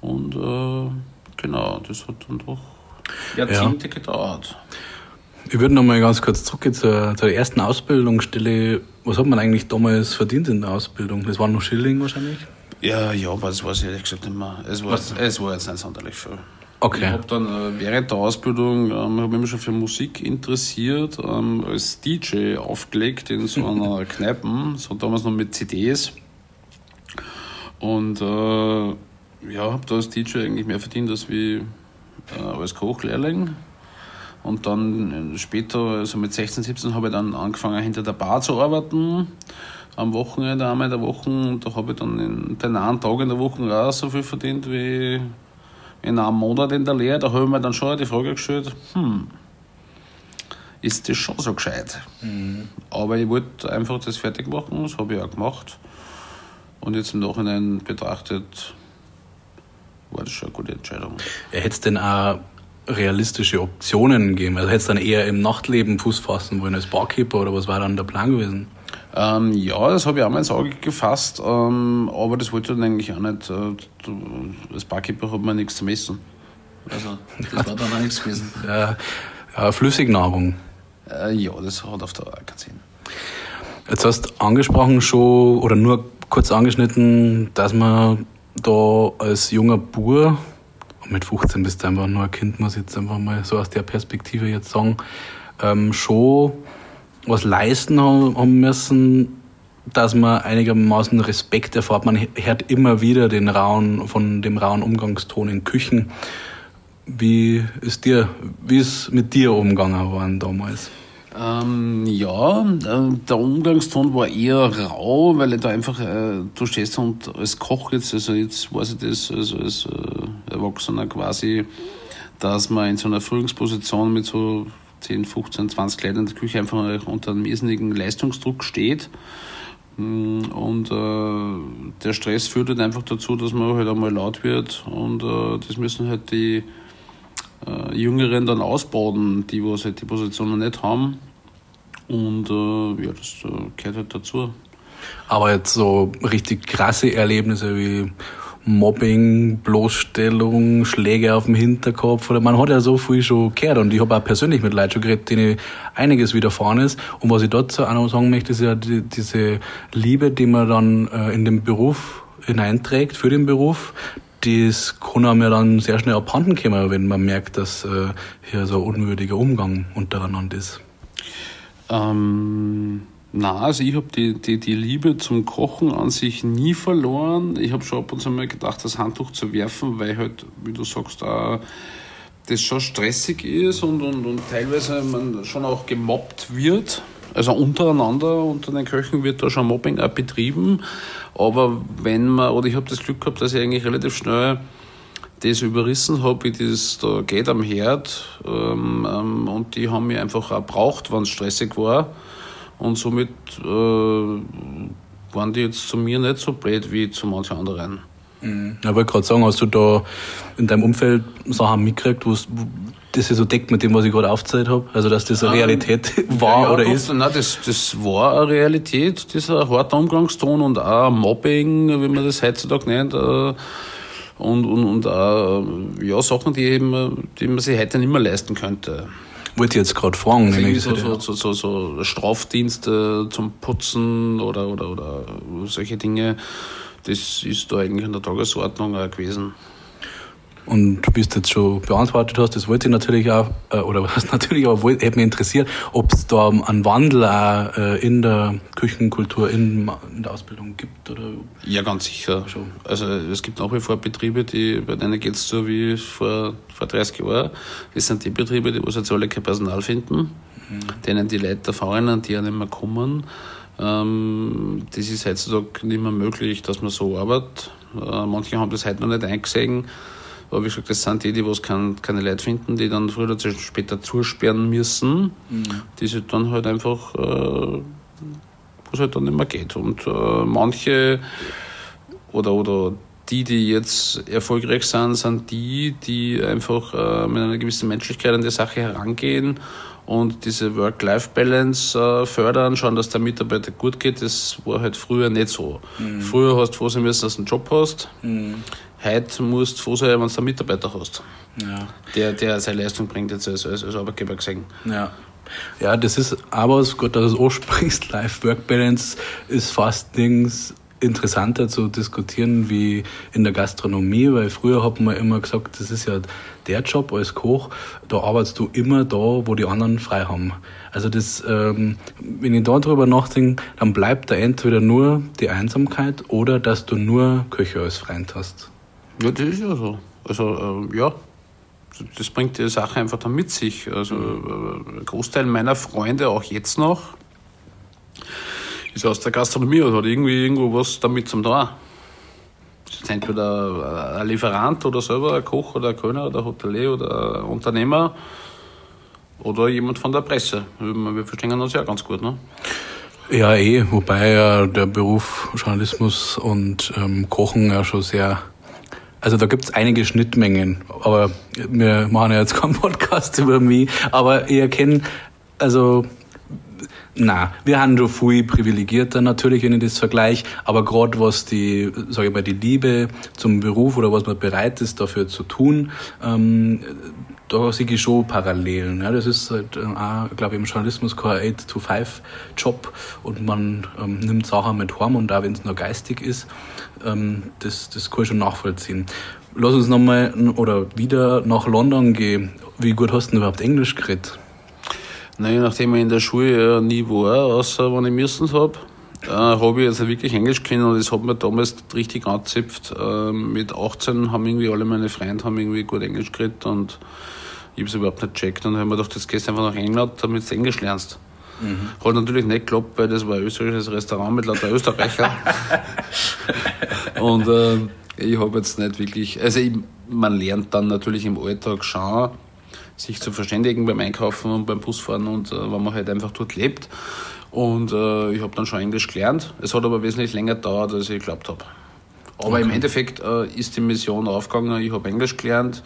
Und äh, genau, das hat dann doch Jahrzehnte ja. gedauert. Ich würde noch mal ganz kurz zurückgehen zur, zur ersten Ausbildungsstelle. Was hat man eigentlich damals verdient in der Ausbildung? Das waren noch Schilling wahrscheinlich? Ja, ja, aber das weiß ich ehrlich gesagt nicht mehr. Es war, es war jetzt nicht sonderlich viel. Okay. Ich habe dann äh, während der Ausbildung, ähm, habe mich schon für Musik interessiert, ähm, als DJ aufgelegt in so einer Kneipe, so damals noch mit CDs. Und äh, ja, habe da als DJ eigentlich mehr verdient als wie äh, als Kochlehrling. Und dann äh, später, also mit 16, 17, habe ich dann angefangen hinter der Bar zu arbeiten. Am Wochenende, einmal in der Woche. Und da habe ich dann in den einen Tagen in der Woche auch so viel verdient wie in einem Monat in der Lehre, da habe ich mir dann schon die Frage gestellt, hm, ist das schon so gescheit? Mhm. Aber ich wollte einfach das fertig machen, das habe ich auch gemacht. Und jetzt im Nachhinein betrachtet, war das schon eine gute Entscheidung. Hätte es denn auch realistische Optionen gegeben? Also hätte es dann eher im Nachtleben Fuß fassen wollen als Barkeeper oder was war dann der Plan gewesen? Ähm, ja, das habe ich auch mal ins Auge gefasst, ähm, aber das wollte ich dann eigentlich auch nicht. Äh, als Barkeeper hat man nichts zu messen. Also, das war dann auch nichts gewesen. Ja, ja Flüssignahrung. Äh, ja, das hat auf der keinen Sinn. Jetzt hast du angesprochen schon, oder nur kurz angeschnitten, dass man da als junger Bur, mit 15 bist du einfach nur ein Kind, muss ich jetzt einfach mal so aus der Perspektive jetzt sagen, ähm, schon was leisten haben müssen, dass man einigermaßen Respekt erfährt. Man hört immer wieder den rauen, von dem rauen Umgangston in Küchen. Wie ist dir, wie ist mit dir umgegangen worden damals? Ähm, ja, äh, der Umgangston war eher rau, weil ich da einfach, äh, du stehst und als Koch jetzt, also jetzt weiß ich das, also als äh, Erwachsener quasi, dass man in so einer Führungsposition mit so 10, 15, 20 Leute in der Küche einfach unter einem irrsinnigen Leistungsdruck steht. Mm, und äh, der Stress führt halt einfach dazu, dass man halt einmal laut wird und äh, das müssen halt die äh, Jüngeren dann ausbauen, die was halt die Positionen nicht haben. Und äh, ja, das äh, gehört halt dazu. Aber jetzt so richtig krasse Erlebnisse wie Mobbing, Bloßstellung, Schläge auf dem Hinterkopf. Oder man hat ja so viel schon gehört und ich habe auch persönlich mit Leuten schon geredet, denen einiges widerfahren ist. Und was ich dazu auch noch sagen möchte, ist ja die, diese Liebe, die man dann äh, in den Beruf hineinträgt, für den Beruf, das kann einem ja dann sehr schnell abhanden kommen, wenn man merkt, dass äh, hier so ein unwürdiger Umgang untereinander ist. Ähm na, also ich habe die, die, die Liebe zum Kochen an sich nie verloren. Ich habe schon ab und zu mal gedacht, das Handtuch zu werfen, weil halt, wie du sagst, auch das schon stressig ist und, und, und teilweise man schon auch gemobbt wird. Also untereinander, unter den Köchen wird da schon Mobbing auch betrieben. Aber wenn man, oder ich habe das Glück gehabt, dass ich eigentlich relativ schnell das überrissen habe, wie das da geht am Herd. Ähm, ähm, und die haben mich einfach auch braucht, wenn es stressig war. Und somit äh, waren die jetzt zu mir nicht so blöd wie zu manchen anderen. Mhm. Ich wollte gerade sagen, hast du da in deinem Umfeld Sachen mitgekriegt, wo das sich so deckt mit dem, was ich gerade aufgezählt habe? Also, dass das eine Realität war ja, ja, oder doch, ist? Nein, das, das war eine Realität, dieser harte Umgangston und auch Mobbing, wie man das heutzutage nennt. Äh, und, und, und auch ja, Sachen, die, eben, die man sich heute nicht mehr leisten könnte. Wollte jetzt gerade fragen. Also so, so, so, so, so Strafdienste zum Putzen oder, oder, oder solche Dinge, das ist da eigentlich in der Tagesordnung auch gewesen. Und du jetzt schon beantwortet hast, das wollte ich natürlich auch, äh, oder was natürlich auch, wollte, hätte mich interessiert, ob es da einen Wandel auch äh, in der Küchenkultur, in, in, der Ausbildung gibt, oder? Ja, ganz sicher. Schon. Also, es gibt nach wie vor Betriebe, die, bei denen geht es so wie vor, vor 30 Jahren. Das sind die Betriebe, die wo jetzt alle kein Personal finden, mhm. denen die Leute fahren, die ja nicht mehr kommen. Ähm, das ist heutzutage nicht mehr möglich, dass man so arbeitet. Äh, manche haben das heute noch nicht eingesehen aber wie gesagt, das sind die, die was kein, keine Leute finden, die dann früher oder später zusperren müssen, mhm. die sich dann halt einfach, äh, wo es halt dann nicht mehr geht. Und äh, manche oder, oder die, die jetzt erfolgreich sind, sind die, die einfach äh, mit einer gewissen Menschlichkeit an die Sache herangehen und diese Work-Life-Balance äh, fördern, schauen, dass der Mitarbeiter gut geht. Das war halt früher nicht so. Mhm. Früher hast du froh sein müssen, dass du einen Job hast. Mhm. Heute musst du froh sein, wenn du einen Mitarbeiter hast, ja. der, der seine Leistung bringt, jetzt als, als, als Arbeitgeber gesehen. Ja. Ja, das ist aber, gut, dass du es ansprichst, Life-Work-Balance ist fast Dings interessanter zu diskutieren wie in der Gastronomie, weil früher hat man immer gesagt, das ist ja der Job als Koch, da arbeitest du immer da, wo die anderen frei haben. Also das, ähm, wenn ich da drüber nachdenke, dann bleibt da entweder nur die Einsamkeit oder dass du nur Köche als Freund hast. Ja, das ist ja so. Also, äh, ja, das bringt die Sache einfach dann mit sich. Also, äh, ein Großteil meiner Freunde, auch jetzt noch, ist aus der Gastronomie und hat irgendwie irgendwo was damit zum tun. Das ist entweder ein Lieferant oder selber ein Koch oder ein Kölner oder ein Hotelier oder ein Unternehmer oder jemand von der Presse. Wir verstehen uns ja ganz gut, ne? Ja, eh, wobei ja der Beruf Journalismus und ähm, Kochen ja schon sehr also da gibt's einige Schnittmengen, aber wir machen ja jetzt keinen Podcast über mich, aber ich erkenne, also na, wir haben schon viel privilegierter natürlich, wenn ich das vergleiche, aber gerade was die, sage ich mal, die Liebe zum Beruf oder was man bereit ist dafür zu tun, ähm, da sehe ich schon Parallelen. Ja, das ist halt äh, auch, glaube ich, im Journalismus kein 8-to-5-Job und man ähm, nimmt Sachen mit heim und auch wenn es nur geistig ist, ähm, das, das kann ich schon nachvollziehen. Lass uns nochmal oder wieder nach London gehen. Wie gut hast du denn überhaupt Englisch geredet? Nein, nachdem ich in der Schule ja nie war, außer wenn ich müssen habe, äh, habe ich also wirklich Englisch können und das hat mir damals richtig angezipft. Äh, mit 18 haben irgendwie alle meine Freunde haben irgendwie gut Englisch geredet und ich habe es überhaupt nicht gecheckt und habe mir gedacht, jetzt gehst du einfach nach England, damit du Englisch lernst. Mhm. Hat natürlich nicht geklappt, weil das war ein österreichisches Restaurant mit lauter Österreicher. und äh, ich habe jetzt nicht wirklich, also ich, man lernt dann natürlich im Alltag schon, sich zu verständigen beim Einkaufen und beim Busfahren und äh, wenn man halt einfach dort lebt. Und äh, ich habe dann schon Englisch gelernt. Es hat aber wesentlich länger gedauert, als ich geglaubt habe. Aber okay. im Endeffekt äh, ist die Mission aufgegangen. Ich habe Englisch gelernt,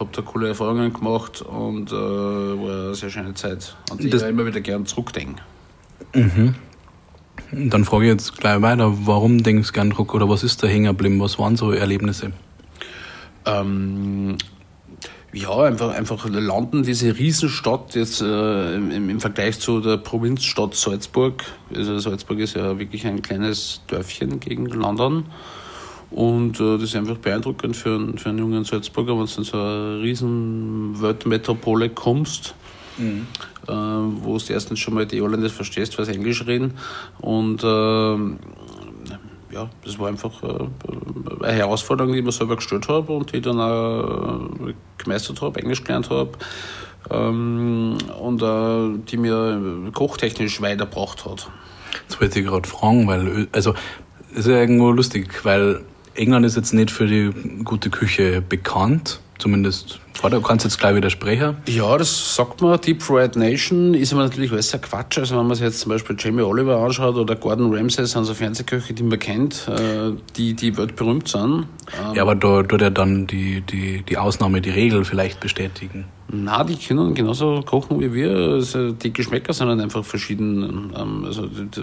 habe da coole Erfahrungen gemacht und äh, war eine sehr schöne Zeit. Und ich das immer wieder gern zurückdenken. Mhm. Dann frage ich jetzt gleich weiter, warum denkst du gern zurück oder was ist da hängen geblieben? Was waren so Erlebnisse? Ähm, ja, einfach, einfach London, diese Riesenstadt jetzt äh, im, im, Vergleich zu der Provinzstadt Salzburg. Also Salzburg ist ja wirklich ein kleines Dörfchen gegen London. Und äh, das ist einfach beeindruckend für, einen, für einen jungen Salzburger, wenn du in so eine riesen Weltmetropole kommst, mhm. äh, wo du erstens schon mal die Holländer verstehst, was Englisch reden. Und äh, ja, das war einfach äh, eine Herausforderung, die ich mir selber gestellt habe und die ich dann auch äh, gemeistert habe, Englisch gelernt habe ähm, und äh, die mir kochtechnisch weitergebracht hat. Das wollte ich gerade fragen, weil, also, es ist ja irgendwo lustig, weil England ist jetzt nicht für die gute Küche bekannt, zumindest Du kannst jetzt gleich widersprechen. Ja, das sagt man. Deep Fried Nation ist aber natürlich alles ein Quatsch. Also wenn man sich jetzt zum Beispiel Jamie Oliver anschaut oder Gordon Ramsay, sind so Fernsehköche, die man kennt, äh, die, die weltberühmt sind. Ähm, ja, aber da tut er dann die, die, die Ausnahme, die Regel vielleicht bestätigen. Na, die können genauso kochen wie wir. Also die Geschmäcker sind halt einfach verschieden. Ähm, also die,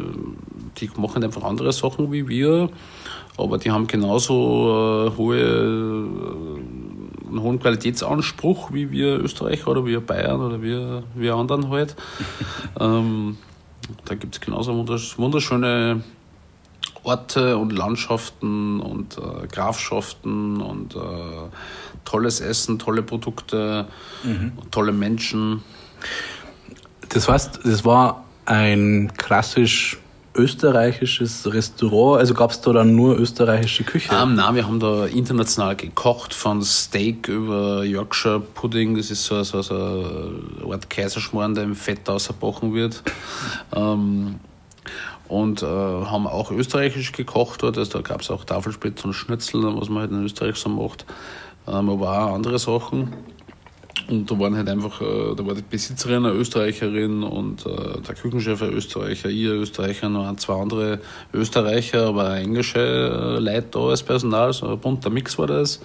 die machen einfach andere Sachen wie wir, aber die haben genauso äh, hohe einen hohen Qualitätsanspruch, wie wir Österreicher oder wir Bayern oder wir, wir anderen halt. ähm, da gibt es genauso wunderschöne Orte und Landschaften und äh, Grafschaften und äh, tolles Essen, tolle Produkte, mhm. tolle Menschen. Das heißt, das war ein klassisch österreichisches Restaurant? Also gab es da dann nur österreichische Küche? Um, ähm, nein, wir haben da international gekocht, von Steak über Yorkshire Pudding, das ist so, so, so eine Art Kaiserschmarrn, der im Fett ausgebrochen wird. um, ähm, und äh, haben auch österreichisch gekocht dort, also da gab es auch Tafelspitz und Schnitzel, was man halt in Österreich so macht, ähm, aber auch andere Sachen. Und da waren halt einfach, äh, da war die Besitzerin eine Österreicherin und äh, der Küchenchef ein Österreicher, ihr Österreicher, noch zwei andere Österreicher, aber englische äh, Leute da als Personal, so ein bunter Mix war das.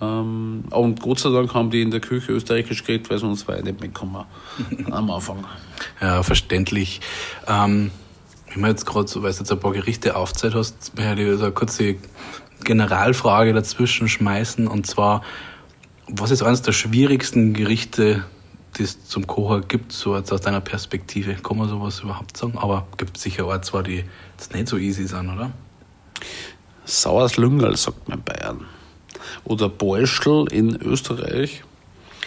Ähm, und Gott sei Dank haben die in der Küche österreichisch geredet, weil sonst war ich nicht mitgekommen am Anfang. Ja, verständlich. Ähm, wenn man jetzt gerade so, weil du jetzt ein paar Gerichte aufzählt hast, ich so eine kurze Generalfrage dazwischen schmeißen und zwar, was ist eines der schwierigsten Gerichte, die es zum Kochen gibt, so jetzt aus deiner Perspektive? Kann man sowas überhaupt sagen? Aber es gibt sicher auch zwar, die jetzt nicht so easy sind, oder? Sauers Lüngerl, sagt man in Bayern. Oder Beuschel in Österreich.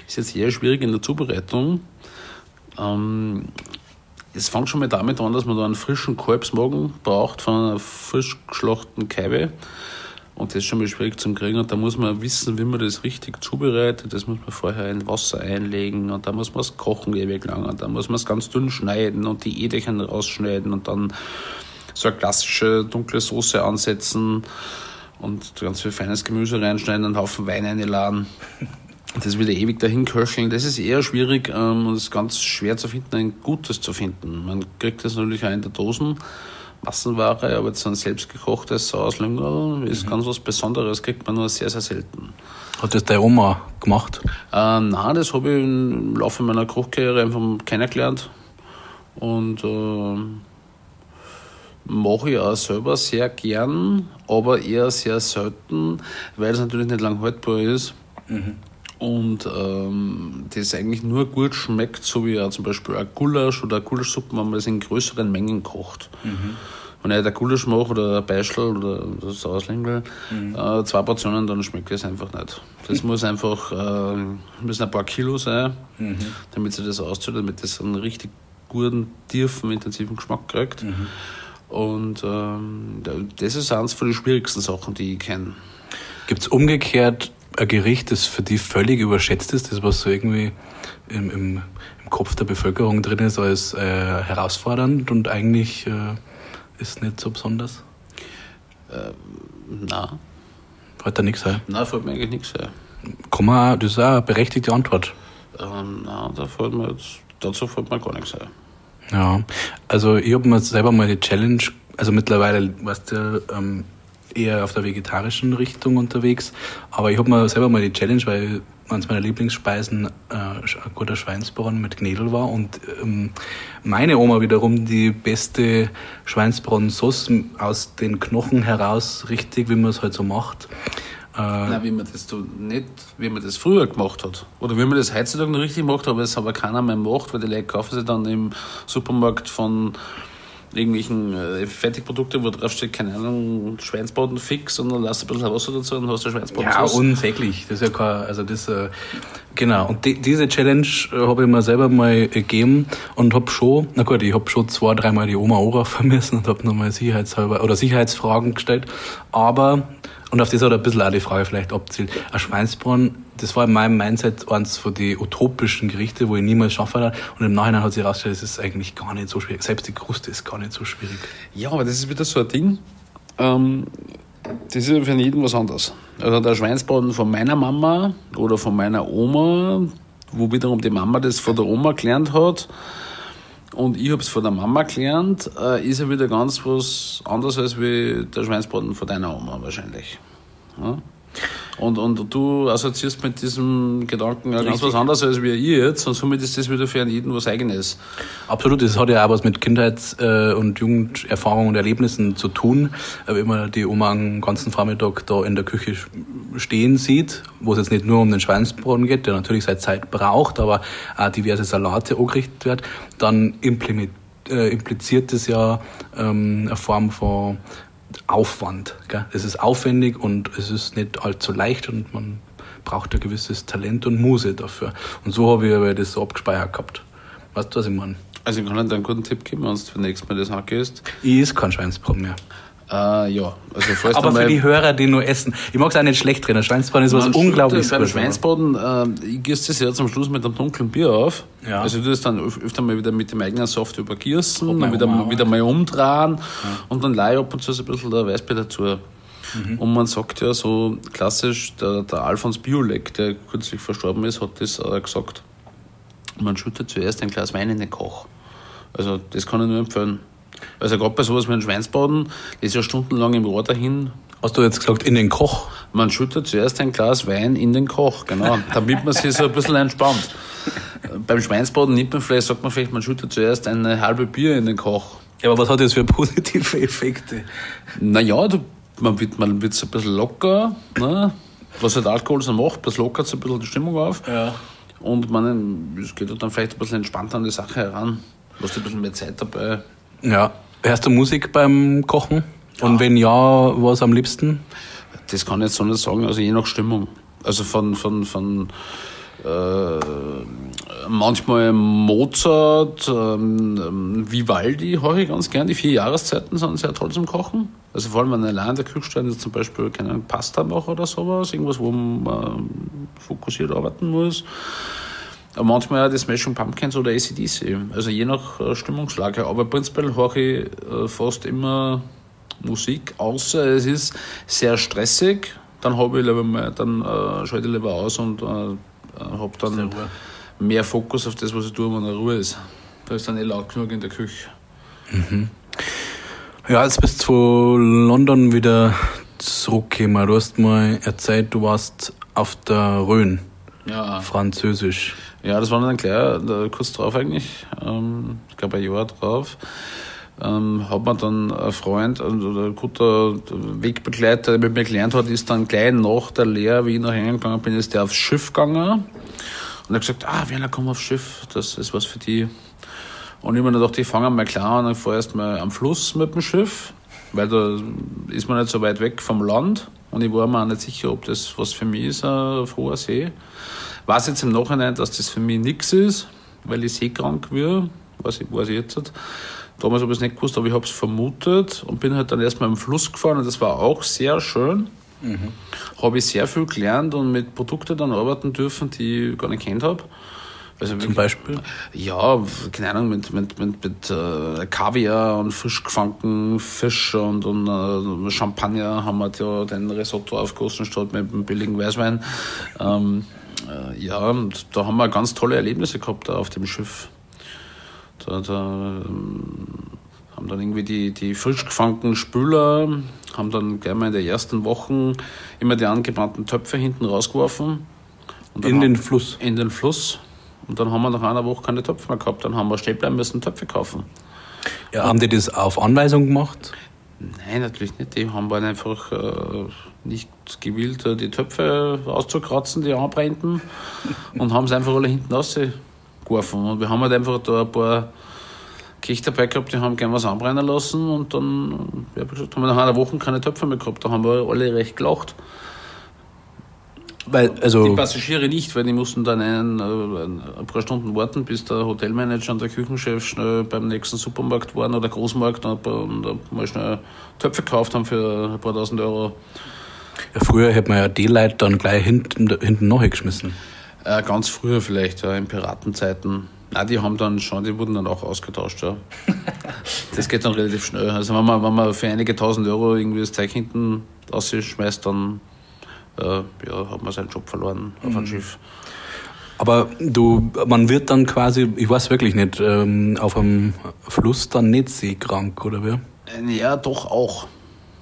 Ist jetzt eher schwierig in der Zubereitung. Ähm, es fängt schon mal damit an, dass man da einen frischen Kalbsmagen braucht von einer frisch geschlachten Keibe. Und das ist schon mal schwierig zum Kriegen. Und da muss man wissen, wie man das richtig zubereitet. Das muss man vorher in Wasser einlegen und da muss man es kochen ewig lang. Und dann muss man es ganz dünn schneiden und die Edechen rausschneiden und dann so eine klassische dunkle Soße ansetzen und ganz viel feines Gemüse reinschneiden, einen Haufen Wein einladen. Das wieder ewig dahin köcheln, das ist eher schwierig ähm, und es ist ganz schwer zu finden, ein gutes zu finden. Man kriegt das natürlich auch in der Dosen Massenware, aber jetzt ein selbstgekochtes Sauerslüngerl ist mhm. ganz was Besonderes, kriegt man nur sehr, sehr selten. Hat das deine Oma gemacht? Äh, nein, das habe ich im Laufe meiner Kochkarriere einfach kennengelernt und äh, mache ich auch selber sehr gern, aber eher sehr selten, weil es natürlich nicht lang haltbar ist. Mhm. Und ähm, das eigentlich nur gut schmeckt, so wie auch zum Beispiel ein Gulasch oder eine Gulaschsuppe, wenn man das in größeren Mengen kocht. Mhm. Wenn ich ein Gulasch mache oder ein Beischel oder das Auslingel, mhm. äh, zwei Portionen, dann schmeckt das einfach nicht. Das muss einfach, äh, müssen ein paar Kilo sein, mhm. damit sich das auszieht, damit das einen richtig guten, tiefen, intensiven Geschmack kriegt. Mhm. Und ähm, das ist eines von den schwierigsten Sachen, die ich kenne. Gibt es umgekehrt ein Gericht, das für dich völlig überschätzt ist, das was so irgendwie im, im, im Kopf der Bevölkerung drin ist, als äh, herausfordernd und eigentlich äh, ist nicht so besonders? Äh, na. Fällt da nichts ein? Nein, fällt mir eigentlich nichts ein. Kann man, das ist auch eine berechtigte Antwort. Ähm, nein, da fällt mir jetzt, dazu fällt mir gar nichts ein. Ja, also ich habe mir selber mal die Challenge, also mittlerweile, weißt du, ähm, eher auf der vegetarischen Richtung unterwegs. Aber ich habe mir selber mal die Challenge, weil eines meiner Lieblingsspeisen äh, ein guter Schweinsbraten mit Knädel war und ähm, meine Oma wiederum die beste Schweinsbraten-Sauce aus den Knochen heraus, richtig, wie man es halt so macht. Äh, Nein, wie man das so nicht, wie man das früher gemacht hat. Oder wie man das heutzutage noch richtig macht, aber es aber keiner mehr macht, weil die Leute kaufen sie dann im Supermarkt von irgendwelchen äh, Fertigprodukte, wo drauf steht, keine Ahnung, Schweinsbraten fix und dann lass ein bisschen Wasser dazu und hast du Schweinsbraten. Ja, unsäglich. Das ist ja kein, also das, äh, genau. Und die, diese Challenge äh, habe ich mir selber mal gegeben und habe schon, na gut, ich habe schon zwei, dreimal die Oma anrufen müssen und habe nochmal sicherheitshalber oder Sicherheitsfragen gestellt. Aber und auf das hat ein bisschen auch die Frage vielleicht abzielt. Ein Schweinsbraten, das war in meinem Mindset eines von den utopischen Gerichte, wo ich niemals schaffen werde. Und im Nachhinein hat sich herausgestellt, es ist eigentlich gar nicht so schwierig. Selbst die Kruste ist gar nicht so schwierig. Ja, aber das ist wieder so ein Ding. Ähm, das ist für jeden was anderes. Also der Schweinsbraten von meiner Mama oder von meiner Oma, wo wiederum die Mama das von der Oma gelernt hat, und ich habe es von der Mama gelernt, äh, ist ja wieder ganz was anderes als wie der Schweinsbraten von deiner Oma wahrscheinlich. Ja? Und, und du assoziierst mit diesem Gedanken ja ganz was anderes als wir ich jetzt und somit ist das wieder für jeden was Eigenes. Absolut, das hat ja auch was mit Kindheits- äh, und Jugenderfahrungen und Erlebnissen zu tun. Äh, wenn man die Oma einen ganzen Vormittag da in der Küche stehen sieht, wo es jetzt nicht nur um den Schweinsbraten geht, der natürlich seine Zeit braucht, aber auch diverse Salate angerichtet wird, dann äh, impliziert das ja ähm, eine Form von Aufwand. Gell? Es ist aufwendig und es ist nicht allzu leicht und man braucht ein gewisses Talent und Muse dafür. Und so habe ich aber das so abgespeichert gehabt. Weißt du, was ich meine? Also ich kann dir einen guten Tipp geben, wenn du für nächstes Mal das angehst. Ich ist kein Schweinsbraten mehr. Äh, ja, also falls Aber für die Hörer, die nur essen. Ich mag es auch nicht schlecht drin. Schweinsbraten ist was unglaublich Beim Schweinsbraten, äh, ich gieße das ja zum Schluss mit einem dunklen Bier auf. Ja. Also ich tue das dann öfter mal wieder mit dem eigenen Saft übergießen, dann wieder, wieder mal umdrehen ja. und dann leihe ab und zu so ein bisschen der Weißbier dazu. Mhm. Und man sagt ja so klassisch, der, der Alfons Biolek, der kürzlich verstorben ist, hat das äh, gesagt. Man schüttet zuerst ein Glas Wein in den Koch. Also das kann ich nur empfehlen. Also gerade bei sowas wie einem Schweinsbaden, das ist ja stundenlang im Rohr dahin. Hast du jetzt gesagt, in den Koch? Man schüttet zuerst ein Glas Wein in den Koch, genau, damit man sich so ein bisschen entspannt. Beim Schweinsbaden nimmt man vielleicht, sagt man vielleicht, man schüttet zuerst eine halbe Bier in den Koch. Ja, aber was hat das für positive Effekte? Naja, du, man wird, man wird so ein bisschen locker, ne? was halt Alkohol so macht, das lockert so ein bisschen die Stimmung auf. Ja. Und man, es geht dann vielleicht ein bisschen entspannter an die Sache heran. Du hast ein bisschen mehr Zeit dabei. Ja. Hörst du Musik beim Kochen? Und ja. wenn ja, was am liebsten? Das kann ich jetzt so nicht sagen, also je nach Stimmung. Also von, von, von äh, manchmal Mozart, ähm, Vivaldi höre ich ganz gern. Die vier Jahreszeiten sind sehr toll zum Kochen. Also vor allem, wenn ich allein in der Küche stehe, jetzt zum Beispiel keine Pasta mache oder sowas, irgendwas, wo man fokussiert arbeiten muss manchmal auch die Smashing Pumpkins oder ACDC, also je nach äh, Stimmungslage. Aber prinzipiell höre ich äh, fast immer Musik, außer es ist sehr stressig, dann habe ich lieber mal, dann äh, schalte ich lieber aus und äh, habe dann mehr Fokus auf das, was ich tue, wenn Ruhe ist. Da ist dann eh laut genug in der Küche. Mhm. Ja, jetzt bist du von London wieder zurückgekommen. Du hast mal erzählt, du warst auf der Rhön. Ja. Französisch. Ja, das war dann gleich kurz drauf eigentlich. Ähm, ich glaube ein Jahr drauf. Ähm, hat man dann ein Freund oder ein guter Wegbegleiter, der mit mir gelernt hat, ist dann gleich nach der Lehre, wie ich nach England gegangen bin, ist der aufs Schiff gegangen. Und hat gesagt, ah, Werner, komm aufs Schiff, das ist was für die. Und ich mir gedacht, ich fange mal klar an, ich fahre erst mal am Fluss mit dem Schiff, weil da ist man nicht so weit weg vom Land. Und ich war mir auch nicht sicher, ob das was für mich ist, auf hoher See. Weiß jetzt im Nachhinein, dass das für mich nichts ist, weil ich seekrank bin, weiß ich, weiß ich jetzt. Nicht. Damals habe ich es nicht gewusst, aber ich habe es vermutet und bin halt dann erstmal am Fluss gefahren und das war auch sehr schön. Mhm. Habe ich sehr viel gelernt und mit Produkten dann arbeiten dürfen, die ich gar nicht kennt habe. Also Zum Beispiel? Ja, keine Ahnung, mit, mit, mit, mit äh, Kaviar und frisch gefangenen Fisch und, und äh, Champagner haben wir ja den Risotto aufgegossen statt mit einem billigen Weißwein. Ähm, äh, ja, und da haben wir ganz tolle Erlebnisse gehabt auf dem Schiff. Da, da ähm, haben dann irgendwie die, die frisch gefangenen Spüler, haben dann gleich mal in den ersten Wochen immer die angebrannten Töpfe hinten rausgeworfen. in den Fluss? In den Fluss. Und dann haben wir nach einer Woche keine Töpfe mehr gehabt. Dann haben wir stehen bleiben müssen, Töpfe kaufen. Ja, haben die das auf Anweisung gemacht? Nein, natürlich nicht. Die haben einfach äh, nicht gewillt, äh, die Töpfe auszukratzen, die anbrennten, und haben sie einfach alle hinten rausgeworfen. Und wir haben halt einfach da ein paar Kirche dabei gehabt, die haben gern was anbrennen lassen und dann, wie ich gesagt, haben wir nach einer Woche keine Töpfe mehr gehabt. Da haben wir alle recht gelacht. Weil, also die Passagiere nicht, weil die mussten dann äh, ein paar Stunden warten, bis der Hotelmanager und der Küchenchef schnell beim nächsten Supermarkt waren oder Großmarkt und, und mal schnell Töpfe gekauft haben für ein paar tausend Euro. Ja, früher hätte man ja die Leute dann gleich hinten, hinten nachgeschmissen. Äh, ganz früher vielleicht, ja, in Piratenzeiten. Na, die haben dann schon, die wurden dann auch ausgetauscht, ja. das geht dann relativ schnell. Also wenn man, wenn man für einige tausend Euro irgendwie das Zeug hinten rausschmeißt, dann ja, hat man seinen Job verloren auf einem mhm. Schiff. Aber du, man wird dann quasi, ich weiß wirklich nicht, ähm, auf einem Fluss dann nicht seekrank, oder wie? Äh, ja, doch auch.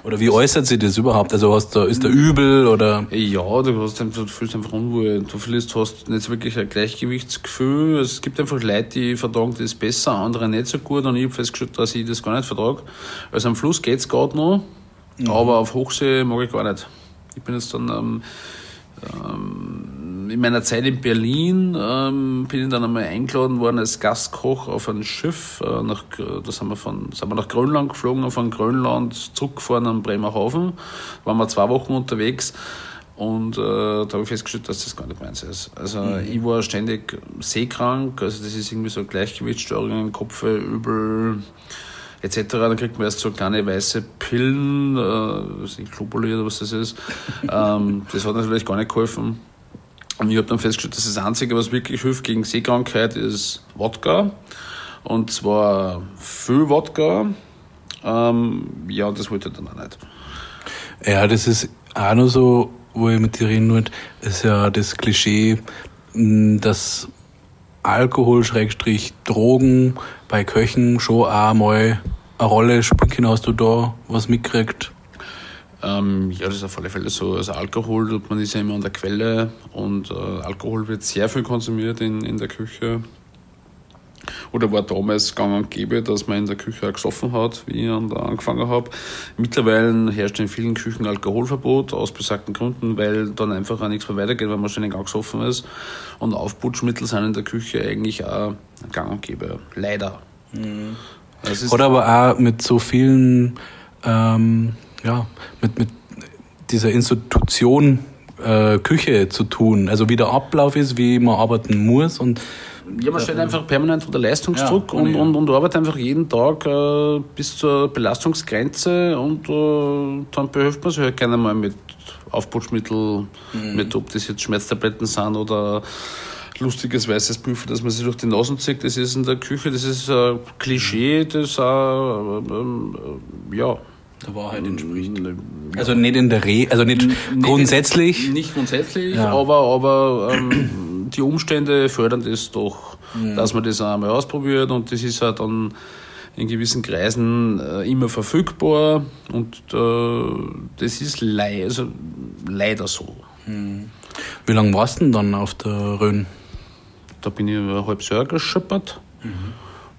Oder wie äußert sich das überhaupt? Also hast du, ist da übel oder? Ja, du, hast einfach, du fühlst einfach unwohl. Du fühlst, hast nicht wirklich ein Gleichgewichtsgefühl. Es gibt einfach Leute, die vertragen das besser, andere nicht so gut. Und ich habe festgestellt, dass ich das gar nicht vertrage. Also am Fluss geht's gerade noch, mhm. aber auf Hochsee mag ich gar nicht. Ich bin jetzt dann ähm, ähm, in meiner Zeit in Berlin ähm, bin ich dann einmal eingeladen worden als Gastkoch auf ein Schiff. Äh, nach, da sind wir, von, sind wir nach Grönland geflogen, von Grönland zurückgefahren an Bremerhaven. Waren wir zwei Wochen unterwegs. Und äh, da habe ich festgestellt, dass das gar nicht meins ist. Also mhm. ich war ständig seekrank, also das ist irgendwie so Gleichgewichtsstörungen, Kopfweh, Übel etc. Dann kriegt man erst so kleine weiße Pillen, äh, Globuli oder was das ist. ähm, das hat natürlich gar nicht geholfen. Und ich habe dann festgestellt, dass das Einzige, was wirklich hilft gegen Seekrankheit, ist Wodka. Und zwar viel Wodka. Ähm, ja, das wollte ich dann auch nicht. Ja, das ist auch noch so, wo ich mit dir reden wollte, ist ja das Klischee, dass Alkohol, Schrägstrich, Drogen bei Köchen schon auch mal eine Rolle spielen. Hast du da was mitgekriegt? Ähm, ja, das ist auf alle Fälle so. Also Alkohol, man ist ja immer an der Quelle und äh, Alkohol wird sehr viel konsumiert in, in der Küche. Oder war damals gang und gäbe, dass man in der Küche auch gesoffen hat, wie ich da angefangen habe. Mittlerweile herrscht in vielen Küchen Alkoholverbot aus besagten Gründen, weil dann einfach auch nichts mehr weitergeht, weil man ständig angesoffen ist. Und Aufputschmittel sind in der Küche eigentlich auch gang und gäbe. Leider. Mhm. Hat aber auch mit so vielen ähm, ja, mit, mit dieser Institution äh, Küche zu tun. Also wie der Ablauf ist, wie man arbeiten muss und ja, man steht einfach permanent unter Leistungsdruck ja, und, und, und arbeitet einfach jeden Tag äh, bis zur Belastungsgrenze und äh, dann behilft man sich halt gerne mal mit Aufputschmittel, mhm. mit ob das jetzt Schmerztabletten sind oder lustiges weißes Pulver, das man sich durch die Nase zieht. Das ist in der Küche, das ist ein Klischee, das auch, ähm, äh, ja, der Wahrheit entspricht. Also nicht in der Re also nicht N grundsätzlich. Nicht, grundsätzlich, ja. aber, aber ähm, die Umstände fördern das doch, mhm. dass man das einmal ausprobiert und das ist halt dann in gewissen Kreisen äh, immer verfügbar und äh, das ist lei also leider so. Mhm. Wie lange warst du denn dann auf der Rhön? Da bin ich ein halbes Jahr geschippert. Mhm.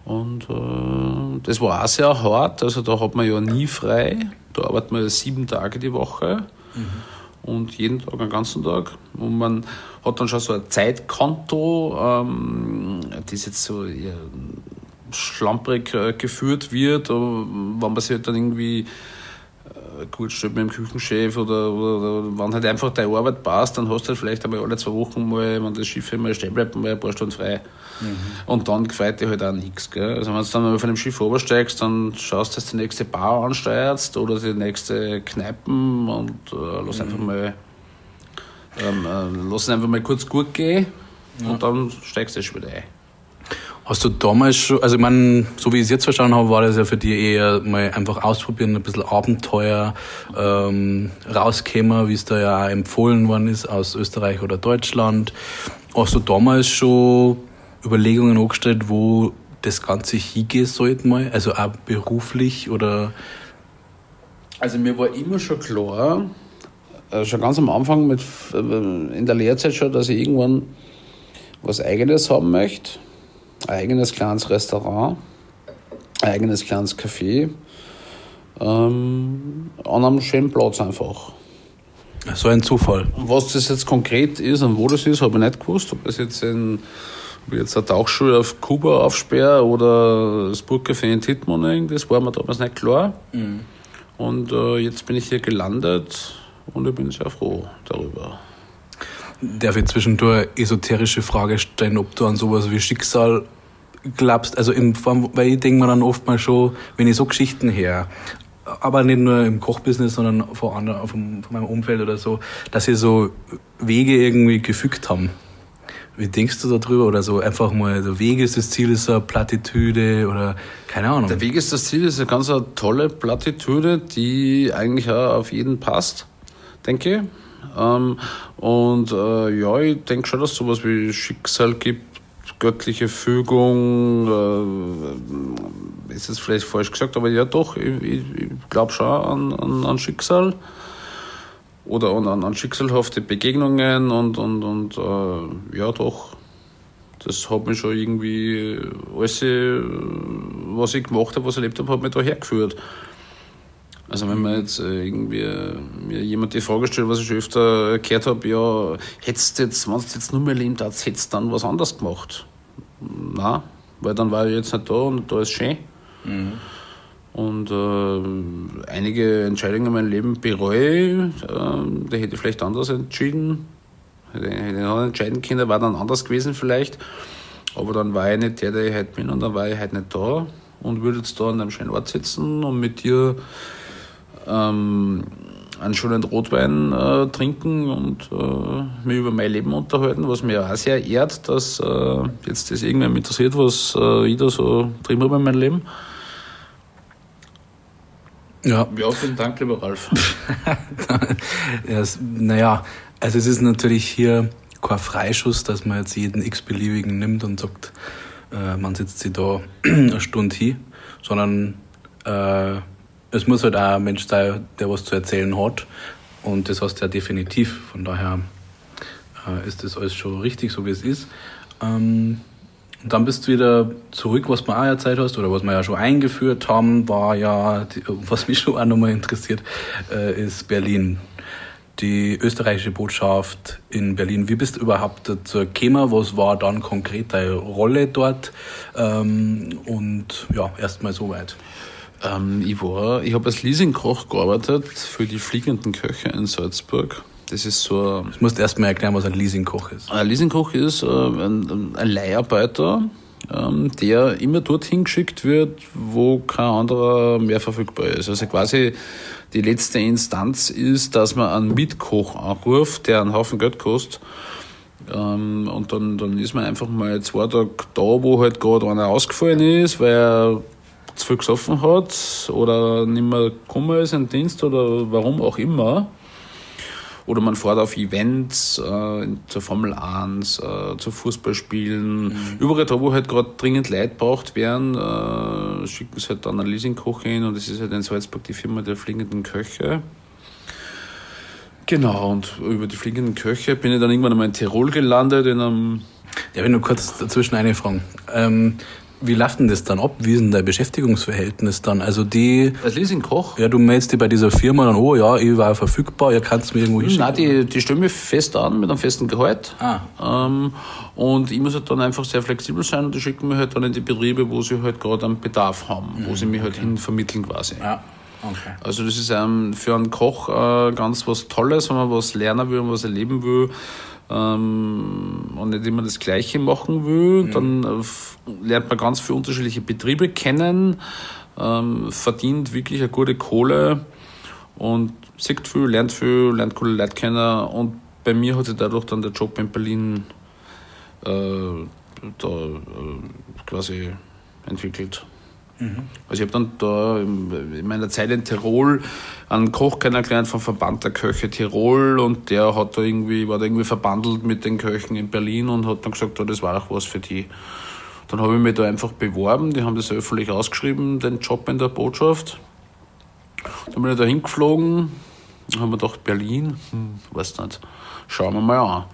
Und äh, das war auch sehr hart. Also da hat man ja nie frei. Da arbeitet man ja sieben Tage die Woche. Mhm. Und jeden Tag, einen ganzen Tag. Und man hat dann schon so ein Zeitkonto, ähm, das jetzt so ja, schlamprig äh, geführt wird. wenn man sich halt dann irgendwie gut steht mit dem Küchenchef oder, oder, oder wenn halt einfach deine Arbeit passt, dann hast du halt vielleicht einmal alle zwei Wochen mal, wenn das Schiff immer stehen bleibt, mal ein paar Stunden frei. Mhm. Und dann gefällt dir halt auch nichts. Also wenn du dann von dem Schiff übersteigst, dann schaust du, dass du die nächste Bar ansteuerst oder die nächste Kneipen und äh, lass mhm. einfach mal ähm, äh, lass einfach mal kurz gut gehen ja. und dann steigst du schon wieder ein. Hast du damals schon, also ich meine, so wie ich es jetzt verstanden habe, war das ja für dich eher mal einfach ausprobieren, ein bisschen Abenteuer ähm, rauskämen, wie es da ja auch empfohlen worden ist aus Österreich oder Deutschland. Hast du damals schon Überlegungen angestellt, wo das Ganze hingehen sollte mal? Also auch beruflich oder? Also mir war immer schon klar, also schon ganz am Anfang mit, äh, in der Lehrzeit schon, dass ich irgendwann was Eigenes haben möchte eigenes kleines Restaurant, eigenes kleines Café, ähm, an einem schönen Platz einfach. So ein Zufall. Was das jetzt konkret ist und wo das ist, habe ich nicht gewusst. Ob das jetzt in ob ich jetzt eine Tauchschule auf Kuba aufsperre oder das Burgcafé in Tittmoning, das war mir damals nicht klar. Mhm. Und äh, jetzt bin ich hier gelandet und ich bin sehr froh darüber. Darf ich zwischendurch eine esoterische Frage stellen, ob du an sowas wie Schicksal glaubst? Also Form, weil ich denke mir dann oft mal schon, wenn ich so Geschichten her, aber nicht nur im Kochbusiness, sondern von, anderen, von, von meinem Umfeld oder so, dass sie so Wege irgendwie gefügt haben. Wie denkst du darüber? Oder so einfach mal, der Weg ist das Ziel, ist eine Plattitüde oder keine Ahnung. Der Weg ist das Ziel, ist eine ganz tolle Plattitüde, die eigentlich auch auf jeden passt, denke ich. Ähm, und äh, ja, ich denke schon, dass es sowas wie Schicksal gibt, göttliche Fügung, äh, ist es vielleicht falsch gesagt, aber ja doch, ich, ich, ich glaube schon an, an, an Schicksal oder an, an, an schicksalhafte Begegnungen und, und, und äh, ja doch, das hat mich schon irgendwie, alles, was ich gemacht habe, was ich erlebt habe, hat mich da hergeführt. Also wenn man jetzt äh, irgendwie mir jemand die Frage stellt, was ich schon öfter gehört habe, ja, hättest du jetzt, wenn du jetzt nur mehr leben darfst, hättest du dann was anderes gemacht? Na, weil dann war ich jetzt nicht da und da ist schön. Mhm. Und äh, einige Entscheidungen in meinem Leben bereue ich. Äh, da hätte ich vielleicht anders entschieden. Hätte ich anders entscheiden können, war dann anders gewesen vielleicht. Aber dann war ich nicht der, der ich heute bin und dann war ich heute nicht da und würde jetzt da an einem schönen Ort sitzen und mit dir ähm, einen schönen Rotwein äh, trinken und äh, mich über mein Leben unterhalten, was mir auch sehr ehrt, dass äh, jetzt das irgendwann interessiert, was äh, ich da so drin habe in meinem Leben. Ja. Ja, vielen Dank, lieber Ralf. ja, naja, also es ist natürlich hier kein Freischuss, dass man jetzt jeden x-beliebigen nimmt und sagt, äh, man sitzt sich da eine Stunde hin, sondern äh, es muss halt auch ein Mensch sein, der was zu erzählen hat. Und das hast du ja definitiv. Von daher äh, ist das alles schon richtig, so wie es ist. Ähm, und dann bist du wieder zurück, was wir auch Zeit hast, oder was wir ja schon eingeführt haben, war ja, was mich schon auch nochmal interessiert, äh, ist Berlin. Die österreichische Botschaft in Berlin. Wie bist du überhaupt dazu gekommen? Was war dann konkret deine Rolle dort? Ähm, und ja, erstmal soweit. Ähm, ich war, ich habe als Leasingkoch gearbeitet für die fliegenden Köche in Salzburg. Das ist so. Du musst erst mal erklären, was ein Leasingkoch ist. Ein Leasingkoch ist äh, ein, ein Leiharbeiter, ähm, der immer dorthin geschickt wird, wo kein anderer mehr verfügbar ist. Also quasi die letzte Instanz ist, dass man einen Mitkoch anruft, der einen Haufen Geld kostet. Ähm, und dann, dann ist man einfach mal zwei Tage da, wo halt gerade einer ausgefallen ist, weil er zu viel gesoffen hat oder nicht mehr gekommen ist in Dienst oder warum auch immer. Oder man fährt auf Events, äh, zur Formel 1, äh, zu Fußballspielen. Mhm. Überall da, wo halt gerade dringend Leute braucht werden, äh, schicken sie halt dann einen Leasingkoch hin und es ist halt in Salzburg die Firma der fliegenden Köche. Genau, und über die fliegenden Köche bin ich dann irgendwann einmal in Tirol gelandet, in einem ja, wenn du kurz dazwischen eine Frage. Ähm, wie läuft denn das dann ab? Wie ist denn dein Beschäftigungsverhältnis dann? Also die... Als Leasingkoch? Ja, du meldest dich bei dieser Firma dann, oh ja, ich war verfügbar, ihr kannst mir irgendwo hinschicken. Nein, die, die stellen mich fest an mit einem festen Gehalt. Ah. Ähm, und ich muss halt dann einfach sehr flexibel sein und die schicken mich halt dann in die Betriebe, wo sie halt gerade einen Bedarf haben, mhm, wo sie mich halt okay. hin vermitteln quasi. Ja. Okay. Also das ist ähm, für einen Koch äh, ganz was Tolles, wenn man was lernen will und was erleben will und nicht immer das Gleiche machen will. Mhm. Dann äh, lernt man ganz viele unterschiedliche Betriebe kennen, ähm, verdient wirklich eine gute Kohle und sieht viel, lernt viel, lernt coole Leute kennen. Und bei mir hat sich dadurch dann der Job in Berlin äh, da äh, quasi entwickelt. Mhm. Also ich habe dann da in meiner Zeit in Tirol einen Koch kennengelernt vom Verband der Köche Tirol und der hat da irgendwie, war da irgendwie verbandelt mit den Köchen in Berlin und hat dann gesagt, oh, das war auch was für die. Dann habe ich mich da einfach beworben, die haben das öffentlich ausgeschrieben, den Job in der Botschaft. Dann bin ich da hingeflogen, dann haben wir gedacht, Berlin, hm, weiß nicht, schauen wir mal an.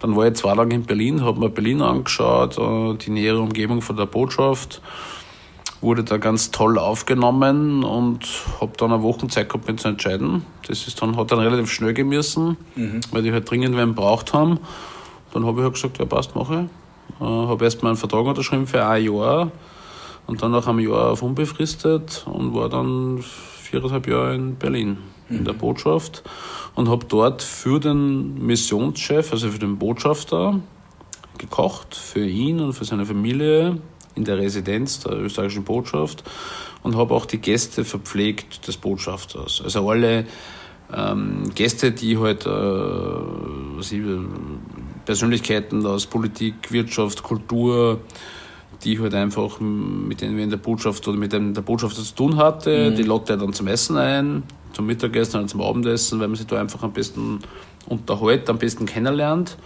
Dann war ich zwei Tage in Berlin, habe mir Berlin angeschaut, äh, die nähere Umgebung von der Botschaft wurde da ganz toll aufgenommen und habe dann eine Woche Zeit gehabt, mich zu entscheiden. Das ist dann, hat dann relativ schnell gemessen, mhm. weil die halt dringend wen braucht haben. Dann habe ich halt gesagt, ja passt, mache ich. Äh, habe erstmal einen Vertrag unterschrieben für ein Jahr und dann nach einem Jahr auf unbefristet und war dann viereinhalb Jahre in Berlin mhm. in der Botschaft und habe dort für den Missionschef, also für den Botschafter, gekocht, für ihn und für seine Familie in der Residenz der österreichischen Botschaft und habe auch die Gäste verpflegt des Botschafters. Also alle ähm, Gäste, die halt äh, sie, Persönlichkeiten aus Politik, Wirtschaft, Kultur, die halt einfach mit denen wir in der Botschaft oder mit dem der Botschafter zu tun hatte, mhm. die er dann zum Essen ein, zum Mittagessen oder zum Abendessen, weil man sich da einfach am besten unterhält, am besten kennenlernt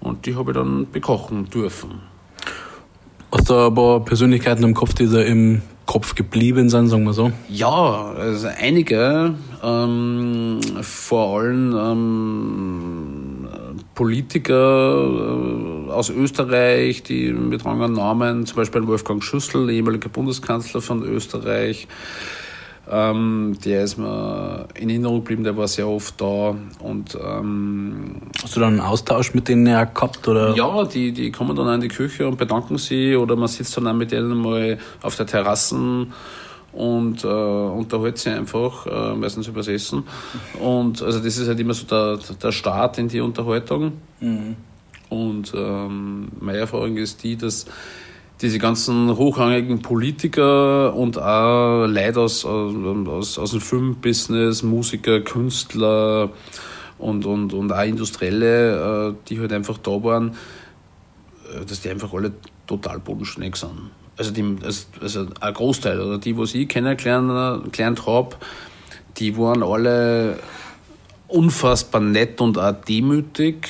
und die habe ich dann bekochen dürfen. Hast du ein paar Persönlichkeiten im Kopf, die da im Kopf geblieben sind, sagen wir so? Ja, also einige, ähm, vor allem ähm, Politiker äh, aus Österreich, die mit rangen Namen, zum Beispiel Wolfgang Schüssel, ehemaliger Bundeskanzler von Österreich, ähm, der ist mir in Erinnerung geblieben, der war sehr oft da. Und, ähm, Hast du dann einen Austausch mit denen ja gehabt? Oder? Ja, die, die kommen dann in die Küche und bedanken sich oder man sitzt dann auch mit denen mal auf der Terrassen und äh, unterhält sich einfach, äh, meistens übers Essen. Und also das ist halt immer so der, der Start in die Unterhaltung. Mhm. Und ähm, meine Erfahrung ist die, dass diese ganzen hochrangigen Politiker und auch Leute aus, aus, aus dem Filmbusiness, Musiker, Künstler und, und, und auch Industrielle, äh, die halt einfach da waren, äh, dass die einfach alle total bodenständig sind. Also, die, also ein Großteil, oder die, was ich kennengelernt habe, die waren alle unfassbar nett und auch demütig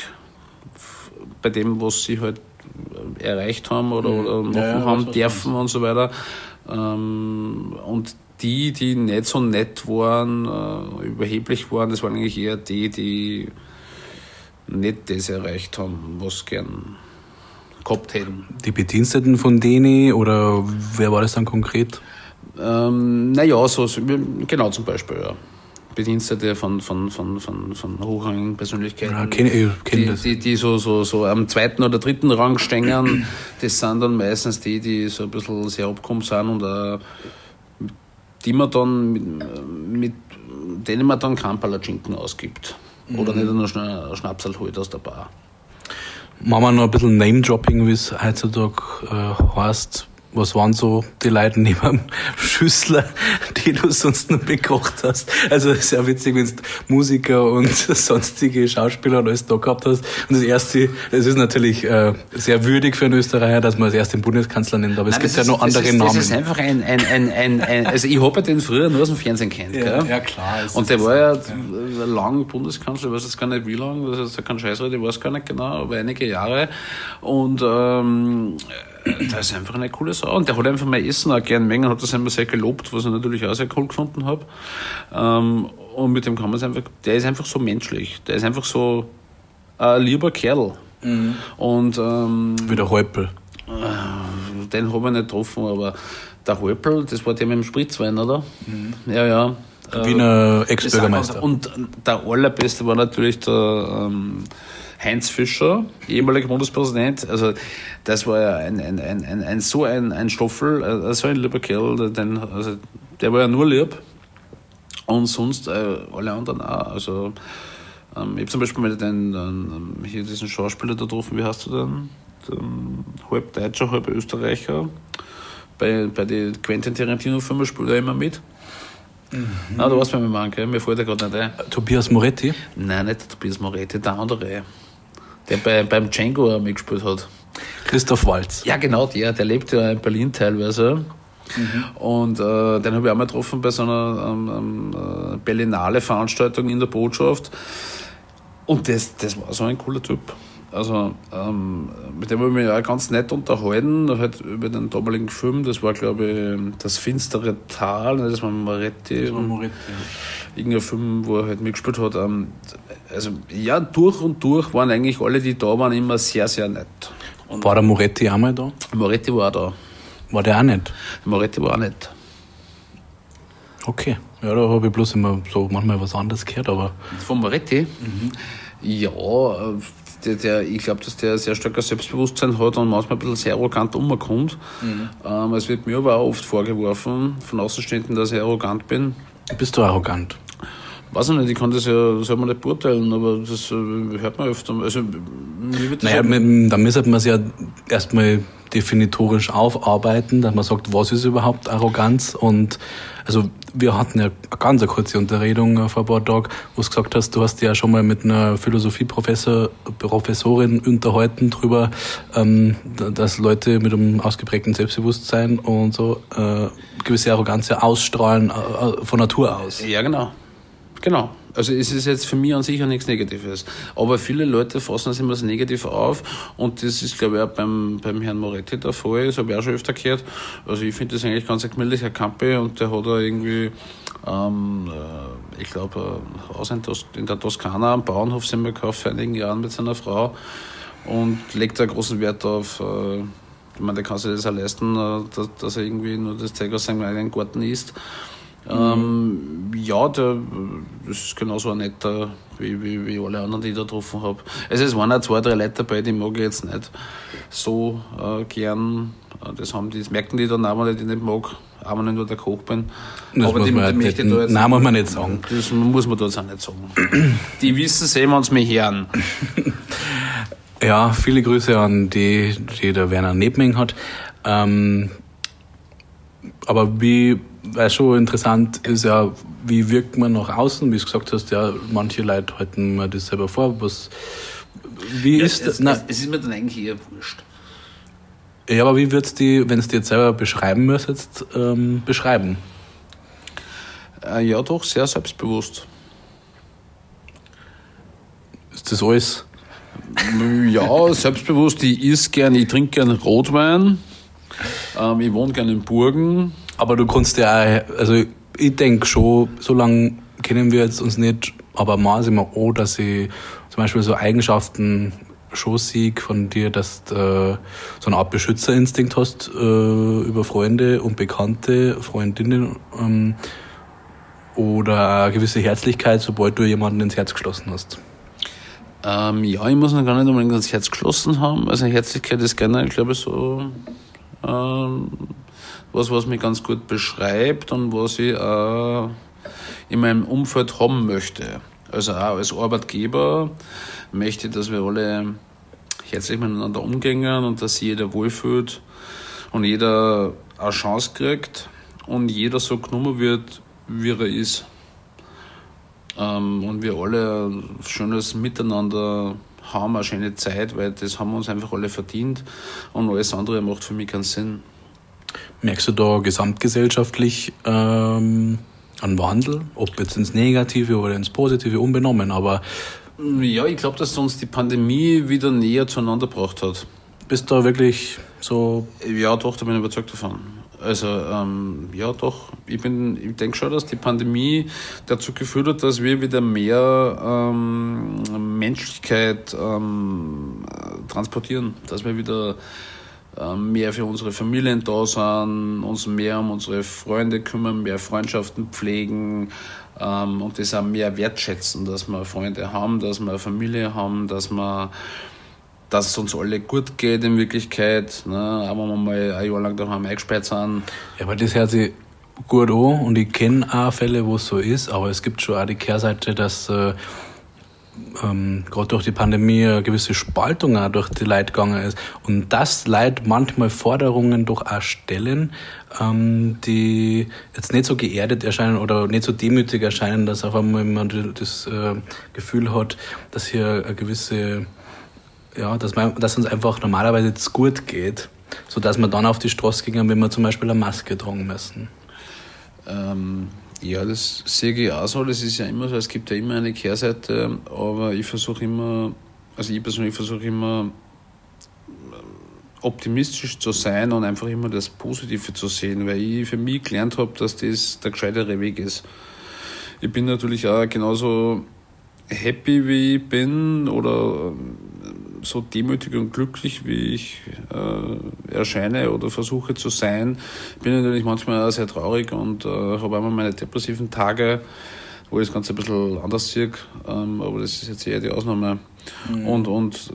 bei dem, was sie halt erreicht haben oder, mhm. oder machen ja, haben dürfen und so weiter. Ähm, und die, die nicht so nett waren, äh, überheblich waren, das waren eigentlich eher die, die nicht das erreicht haben, was gern gehabt hätten. Die Bediensteten von denen oder wer war das dann konkret? Ähm, naja, so, genau zum Beispiel, ja. Bedienstete von, von, von, von, von hochrangigen Persönlichkeiten. Ja, kenn, ich kenn die, die, die so, so, so am zweiten oder dritten Rang stehen, das sind dann meistens die, die so ein bisschen sehr abgekommen sind und uh, die man dann mit, mit denen man dann keinen Palatschinken ausgibt. Oder mhm. nicht nur schnell Schnapsal holt aus der Bar. Machen wir noch ein bisschen Name-Dropping, wie es heutzutage äh, heißt was waren so die Leute neben dem Schüssler, die du sonst noch bekocht hast? Also sehr witzig, wenn du Musiker und sonstige Schauspieler und alles da gehabt hast. Und das erste, es ist natürlich äh, sehr würdig für einen Österreicher, dass man als erst den Bundeskanzler nennt, aber Nein, es gibt ja noch andere ist, Namen. Das ist einfach ein, ein, ein, ein, ein also ich habe den früher nur aus dem Fernsehen kennt. Ja, ja klar. Und der war ja, ja. lang Bundeskanzler, ich weiß jetzt gar nicht wie lang, das ist ja kein Scheißrede, ich weiß gar nicht genau, aber einige Jahre. Und ähm, das ist einfach eine coole Sau. Und der hat einfach mein Essen auch gern mengen, hat das immer sehr gelobt, was ich natürlich auch sehr cool gefunden habe. Ähm, und mit dem kann man es einfach, der ist einfach so menschlich. Der ist einfach so ein lieber Kerl. Mhm. Und, ähm, Wie der Häupl. Äh, den habe ich nicht getroffen, aber der Häupl, das war der mit dem Spritzwein, oder? Mhm. Ja, ja. Wiener Ex-Bürgermeister. Und der allerbeste war natürlich der ähm, Heinz Fischer, ehemaliger Bundespräsident, also das war ja ein, ein, ein, ein, ein so ein, ein Stoffel, äh, so ein lieber Kerl, den, also der war ja nur lieb und sonst äh, alle anderen auch. Also ähm, ich habe zum Beispiel mal den, den, hier diesen Schauspieler da getroffen, wie heißt du denn? Den, halb Deutscher, halb Österreicher. Bei, bei den Quentin Tarantino-Filmen spielt er immer mit. Mhm. Na, du weißt, wer wir meinen, gell? Mir fällt er gerade nicht ein. Tobias Moretti? Nein, nicht Tobias Moretti, der andere der bei, beim Django mitgespielt hat. Christoph Walz. Ja, genau, der, der lebt ja in Berlin teilweise. Mhm. Und äh, den habe ich auch mal getroffen bei so einer ähm, ähm, äh, Berlinale-Veranstaltung in der Botschaft. Und das, das war so ein cooler Typ. Also ähm, mit dem habe ich mich auch ganz nett unterhalten, halt über den damaligen Film. Das war, glaube ich, das finstere Tal, ne, das war Moretti. Das war Moretti, ja. Irgendein Film, wo er halt mitgespielt hat. Ähm, also ja, durch und durch waren eigentlich alle, die da waren, immer sehr, sehr nett. Und war der Moretti auch mal da? Moretti war da. War der auch nicht? Moretti war auch nicht. Okay. Ja, da habe ich bloß immer so manchmal was anderes gehört, aber. Von Moretti? Mhm. Ja, der, der, ich glaube, dass der sehr starkes Selbstbewusstsein hat und manchmal ein bisschen sehr arrogant umkommt. Mhm. Ähm, es wird mir aber auch oft vorgeworfen von Außenstehenden, dass ich arrogant bin. Bist du arrogant? Weiß ich nicht, ich kann das ja selber nicht beurteilen, aber das äh, hört man öfter. Also, naja, da müsste man es ja erstmal definitorisch aufarbeiten, dass man sagt, was ist überhaupt Arroganz und also wir hatten ja eine ganz kurze Unterredung äh, vor ein paar Tagen, wo du gesagt hast, du hast ja schon mal mit einer Philosophie-Professorin unterhalten darüber, ähm, dass Leute mit einem ausgeprägten Selbstbewusstsein und so äh, gewisse Arroganz ja ausstrahlen äh, von Natur aus. Ja, genau. Genau. Also es ist jetzt für mich an sich auch nichts Negatives. Aber viele Leute fassen das immer so negativ auf und das ist, glaube ich, auch beim, beim Herrn Moretti der Fall. Das habe ich auch schon öfter gehört. Also ich finde das eigentlich ganz ein gemütlicher Campe und der hat da irgendwie, ähm, äh, ich glaube, ein Haus in, der Toskana am Bauernhof sind wir gekauft vor einigen Jahren mit seiner Frau und legt da großen Wert auf, äh, ich meine, der kann sich das auch leisten, äh, dass, dass er irgendwie nur das Zeug aus seinem eigenen Garten isst. Ähm, ja, der, das ist genauso ein netter wie, wie, wie alle anderen, die ich da getroffen habe. Also es waren auch zwei, drei Leute dabei, die mag ich jetzt nicht so äh, gern. Äh, das, haben die, das merken die dann auch, wenn ich nicht mag, auch wenn ich nur der Koch bin. Das Aber die, die möchte da jetzt Nein, muss man nicht sagen. Das muss man da jetzt auch nicht sagen. die wissen es eh, wenn sie mich hören. Ja, viele Grüße an die, die der Werner Nebming hat. Ähm, aber wie weil schon interessant ist ja, wie wirkt man nach außen, wie du gesagt hast, ja, manche Leute halten mir das selber vor, was, wie ja, ist das? Es, es, ist mir dann eigentlich eher wurscht. Ja, aber wie würdest du, wenn es dir jetzt selber beschreiben müsstest, ähm, beschreiben? Äh, ja, doch, sehr selbstbewusst. Ist das alles? Ja, selbstbewusst. Ich isst gern, ich trinke gern Rotwein. Ähm, ich wohne gern in Burgen. Aber du kannst ja auch, also ich denke schon, so lange kennen wir jetzt uns nicht, aber maß immer auch, dass ich zum Beispiel so Eigenschaften schon sehe von dir, dass du äh, so eine Art Beschützerinstinkt hast äh, über Freunde und Bekannte, Freundinnen ähm, oder eine gewisse Herzlichkeit, sobald du jemanden ins Herz geschlossen hast. Ähm, ja, ich muss noch gar nicht unbedingt ins Herz geschlossen haben. Also Herzlichkeit ist generell, glaube ich, so ähm, was, was mich ganz gut beschreibt und was ich äh, in meinem Umfeld haben möchte. Also auch als Arbeitgeber möchte ich, dass wir alle herzlich miteinander umgehen und dass sich jeder wohlfühlt und jeder eine Chance kriegt und jeder so genommen wird, wie er ist. Ähm, und wir alle ein schönes Miteinander haben, eine schöne Zeit, weil das haben wir uns einfach alle verdient und alles andere macht für mich keinen Sinn. Merkst du da gesamtgesellschaftlich ähm, einen Wandel, ob jetzt ins Negative oder ins Positive, unbenommen, aber... Ja, ich glaube, dass uns die Pandemie wieder näher zueinander gebracht hat. Bist du da wirklich so... Ja, doch, da bin ich überzeugt davon. Also ähm, ja, doch. Ich, ich denke schon, dass die Pandemie dazu geführt hat, dass wir wieder mehr ähm, Menschlichkeit ähm, transportieren, dass wir wieder mehr für unsere Familien da sind, uns mehr um unsere Freunde kümmern, mehr Freundschaften pflegen ähm, und das auch mehr wertschätzen, dass wir Freunde haben, dass wir Familie haben, dass wir dass es uns alle gut geht in Wirklichkeit, ne? auch wenn wir mal ein Jahr lang daheim eingesperrt sind. Ja, aber das hört sich gut an und ich kenne auch Fälle, wo es so ist, aber es gibt schon auch die Kehrseite, dass äh, ähm, gerade durch die Pandemie eine gewisse Spaltung auch durch die Leute gegangen ist. Und das Leid manchmal Forderungen doch auch stellen, ähm, die jetzt nicht so geerdet erscheinen oder nicht so demütig erscheinen, dass auf einmal man das äh, Gefühl hat, dass hier eine gewisse, ja, dass, man, dass uns einfach normalerweise jetzt gut geht, sodass wir dann auf die Straße gehen, wenn wir zum Beispiel eine Maske tragen müssen. Ähm ja, das sehe ich auch so. Das ist ja immer so, es gibt ja immer eine Kehrseite, aber ich versuche immer, also ich persönlich versuche immer optimistisch zu sein und einfach immer das Positive zu sehen, weil ich für mich gelernt habe, dass das der gescheitere Weg ist. Ich bin natürlich auch genauso happy, wie ich bin oder so demütig und glücklich, wie ich äh, erscheine oder versuche zu sein, bin ich natürlich manchmal auch sehr traurig und äh, habe einmal meine depressiven Tage, wo ich das Ganze ein bisschen anders sehe, ähm, aber das ist jetzt eher die Ausnahme. Mhm. Und, und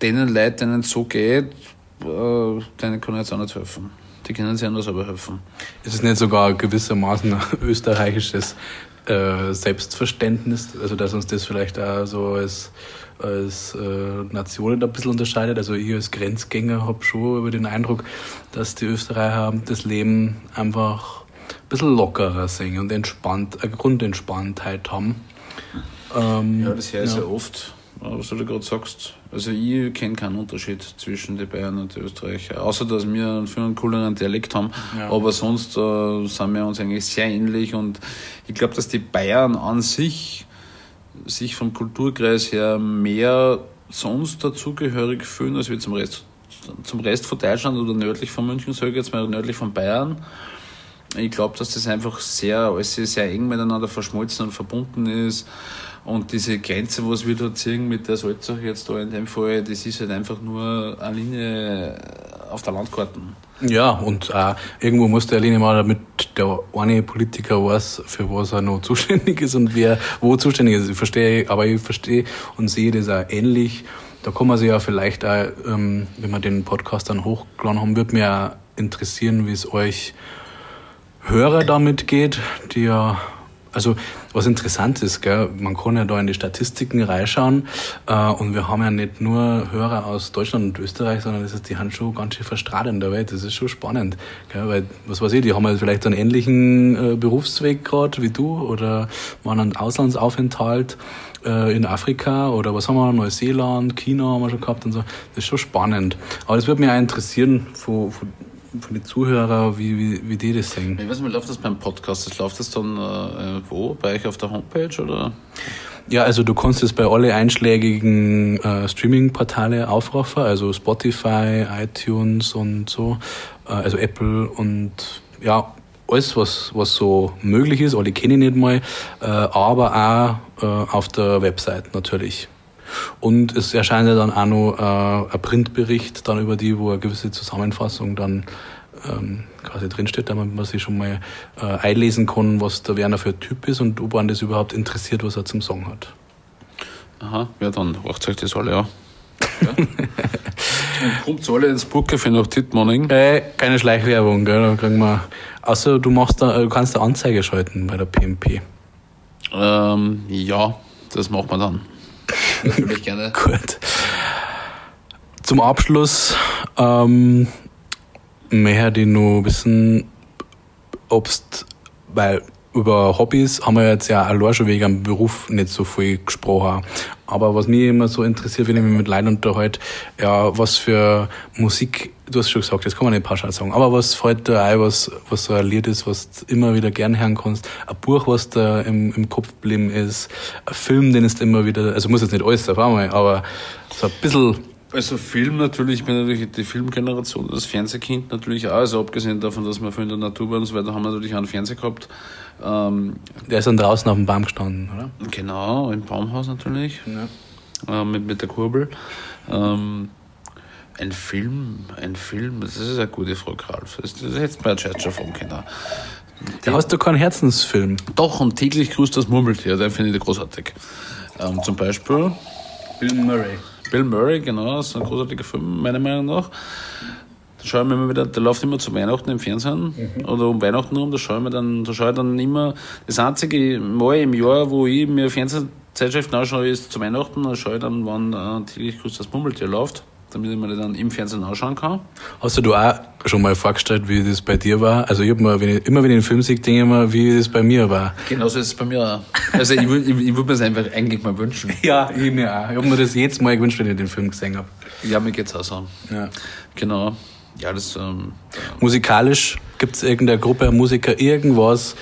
denen Leuten, denen es so geht, äh, denen kann ich jetzt auch nicht helfen. Die können sich anders aber helfen. Ist es nicht sogar gewissermaßen österreichisches äh, Selbstverständnis, also dass uns das vielleicht auch so als als äh, Nationen ein bisschen unterscheidet. Also ich als Grenzgänger habe schon über den Eindruck, dass die Österreicher das Leben einfach ein bisschen lockerer sehen und entspannt, eine Grundentspanntheit haben. Ähm, ja, das höre ich ja. sehr oft. was du da gerade sagst. Also ich kenne keinen Unterschied zwischen den Bayern und den Österreicher. Außer dass wir einen viel einen cooleren Dialekt haben. Ja. Aber sonst äh, sind wir uns eigentlich sehr ähnlich und ich glaube, dass die Bayern an sich sich vom Kulturkreis her mehr sonst dazugehörig fühlen, als wir zum Rest, zum Rest von Deutschland oder nördlich von München, sage ich jetzt mal, nördlich von Bayern. Ich glaube, dass das einfach sehr, alles sehr eng miteinander verschmolzen und verbunden ist. Und diese Grenze, was wir da ziehen mit der Salzach jetzt da in dem Fall, das ist halt einfach nur eine Linie auf der Landkarte. Ja, und äh, irgendwo muss der Linie mal, damit der eine Politiker weiß, für was er noch zuständig ist und wer wo zuständig ist. Ich verstehe, aber ich verstehe und sehe das auch ähnlich. Da kann man sich ja vielleicht auch, ähm, wenn wir den Podcast dann hochgeladen haben, würde auch interessieren, wie es euch Hörer damit geht, die ja also was interessant ist, gell, man kann ja da in die Statistiken reinschauen äh, und wir haben ja nicht nur Hörer aus Deutschland und Österreich, sondern das ist, die haben schon ganz schön verstrahlt in der Welt. Das ist schon spannend, gell, weil was weiß ich, die haben halt vielleicht einen ähnlichen äh, Berufsweg gerade wie du oder waren einen Auslandsaufenthalt äh, in Afrika oder was haben wir, Neuseeland, China haben wir schon gehabt und so. Das ist schon spannend. Aber das würde mich auch interessieren, von, von von den Zuhörern, wie, wie, wie die das sehen. Ich weiß nicht, läuft das beim Podcast? Das läuft das dann äh, wo? Bei euch auf der Homepage oder? Ja, also du kannst es bei alle einschlägigen äh, Streaming-Portale aufrufen, also Spotify, iTunes und so, äh, also Apple und ja, alles, was, was so möglich ist, alle kenne ich nicht mal, äh, aber auch äh, auf der Website natürlich. Und es erscheint ja dann auch noch äh, ein Printbericht dann über die, wo eine gewisse Zusammenfassung dann ähm, quasi drinsteht, damit man sich schon mal äh, einlesen kann, was der Werner für ein Typ ist und ob man das überhaupt interessiert, was er zum Song hat. Aha, ja, dann macht euch das alle, ja. ja. kommt alle ins Bookcafé nach Titmoning. Äh, keine Schleichwerbung, gell? Da kriegen wir. Außer du machst da, du kannst eine Anzeige schalten bei der PMP. Ähm, ja, das macht man dann. Natürlich gerne. Gut. Zum Abschluss ähm, möchte ich noch wissen, ob weil über Hobbys haben wir jetzt ja allein schon wegen dem Beruf nicht so viel gesprochen. Aber was mich immer so interessiert, wenn ich mich mit Leuten unterhalte, ja, was für Musik, du hast schon gesagt, das kann man nicht pauschal sagen, aber was fällt da ein, was, was so ein Lied ist, was du immer wieder gern hören kannst, ein Buch, was da im, im Kopf geblieben ist, ein Film, den ist immer wieder, also muss jetzt nicht alles auf einmal, aber so ein bisschen also Film natürlich, ich bin natürlich die Filmgeneration, das Fernsehkind natürlich auch, also abgesehen davon, dass wir für in der Natur waren und so weiter, haben wir natürlich auch einen Fernseher gehabt. Ähm, der ist dann draußen auf dem Baum gestanden, oder? Genau, im Baumhaus natürlich, ja. äh, mit, mit der Kurbel. Ähm, ein Film, ein Film, das ist eine gute Frage, Ralf. Das, das hättest du mir jetzt schon fragen können. Da hast du keinen Herzensfilm. Doch, und täglich grüßt das Murmeltier, den finde ich großartig. Ähm, zum Beispiel Bill Murray. Bill Murray, genau, das ist ein großartiger Film, meiner Meinung nach. Da schaue ich mir immer wieder, der läuft immer zu Weihnachten im Fernsehen mhm. oder um Weihnachten rum, da schaue ich mir dann, da schaue ich dann immer, das einzige Mal im Jahr, wo ich mir Fernsehzeitschriften anschaue, ist zu Weihnachten, da schaue ich dann, wann äh, täglich grüßt das Mummeltier läuft damit ich mir das dann im Fernsehen anschauen kann. Hast du auch schon mal vorgestellt, wie das bei dir war? Also ich habe mir, wenn ich, immer wenn ich einen Film sehe, denke ich immer, wie das bei mir war. Genauso ist es bei mir auch. Also ich, ich, ich würde mir das einfach eigentlich mal wünschen. ja, ich mir auch. Ich habe mir das jedes Mal gewünscht, wenn ich den Film gesehen habe. Ja, mir geht's auch so. Ja. Genau. Ja, das... Ähm, Musikalisch gibt es irgendeine Gruppe, Musiker, irgendwas,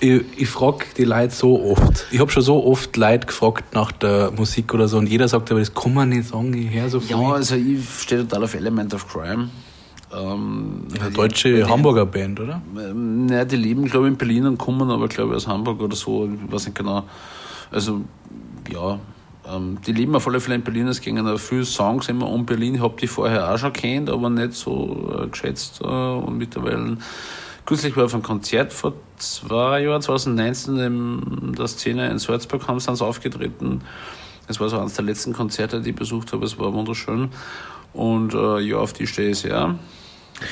ich, ich frage die Leute so oft. Ich habe schon so oft Leute gefragt nach der Musik oder so und jeder sagt aber, das kann man nicht sagen, ich höre so viel. Ja, also ich stehe total auf Element of Crime. Ähm, Eine deutsche die, Hamburger Band, oder? Ähm, naja, die leben, glaube ich, in Berlin und kommen aber, glaube ich, aus Hamburg oder so. Ich weiß nicht genau. Also, ja, die leben auf alle Fälle in Berlin. Es gingen auch viele Songs immer um Berlin. Ich habe die vorher auch schon kennt, aber nicht so äh, geschätzt. Äh, und mittlerweile Kürzlich war auf einem Konzert vor zwei Jahren, 2019, in der Szene in Salzburg haben sie aufgetreten. Es war so eines der letzten Konzerte, die ich besucht habe. Es war wunderschön. Und äh, ja, auf die stehe ich sehr.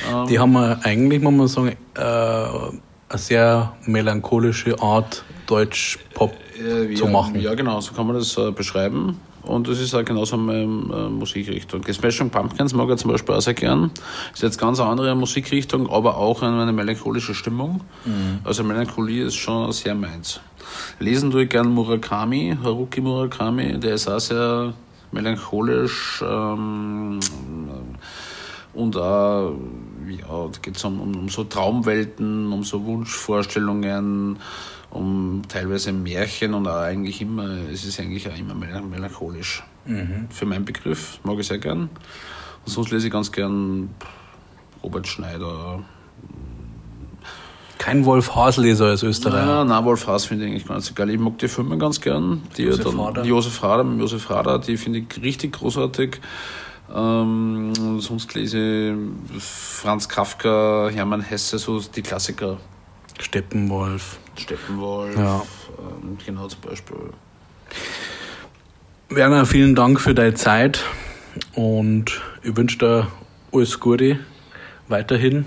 Ähm, die haben eigentlich, muss man sagen, äh, eine sehr melancholische Art, Deutsch-Pop äh, zu machen. Ja, genau, so kann man das äh, beschreiben. und das ist auch genauso meine äh, Musikrichtung. Die Smashing Pumpkins mag ich zum Beispiel auch sehr gern. Ist jetzt ganz eine andere Musikrichtung, aber auch eine melancholische Stimmung. Mhm. Also Melancholie ist schon sehr meins. Lesen tue ich gern Murakami, Haruki Murakami, der ist auch sehr melancholisch ähm, und auch, ja, da geht es um, um, um so Traumwelten, um so Wunschvorstellungen, um teilweise Märchen und auch eigentlich immer, es ist eigentlich auch immer melancholisch. Mhm. Für meinen Begriff mag ich sehr gern. Und sonst lese ich ganz gern Robert Schneider. Kein Wolf Haas-Leser als Österreicher. Ja, nein, Wolf Haas finde ich eigentlich ganz geil. Ich mag die Filme ganz gern. Die Josef Rader. Josef Rader, Josef Rader, die finde ich richtig großartig. Ähm, sonst lese ich Franz Kafka, Hermann Hesse, so die Klassiker. Steppenwolf. Steppenwolf, ja. ähm, genau zum Beispiel. Werner, vielen Dank für deine Zeit und ich wünsche dir alles Gute weiterhin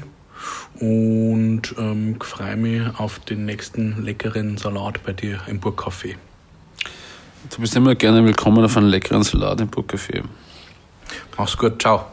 und ähm, freue mich auf den nächsten leckeren Salat bei dir im Burgcafé. Du bist immer gerne willkommen auf einen leckeren Salat im Burgcafé. Mach's gut, ciao.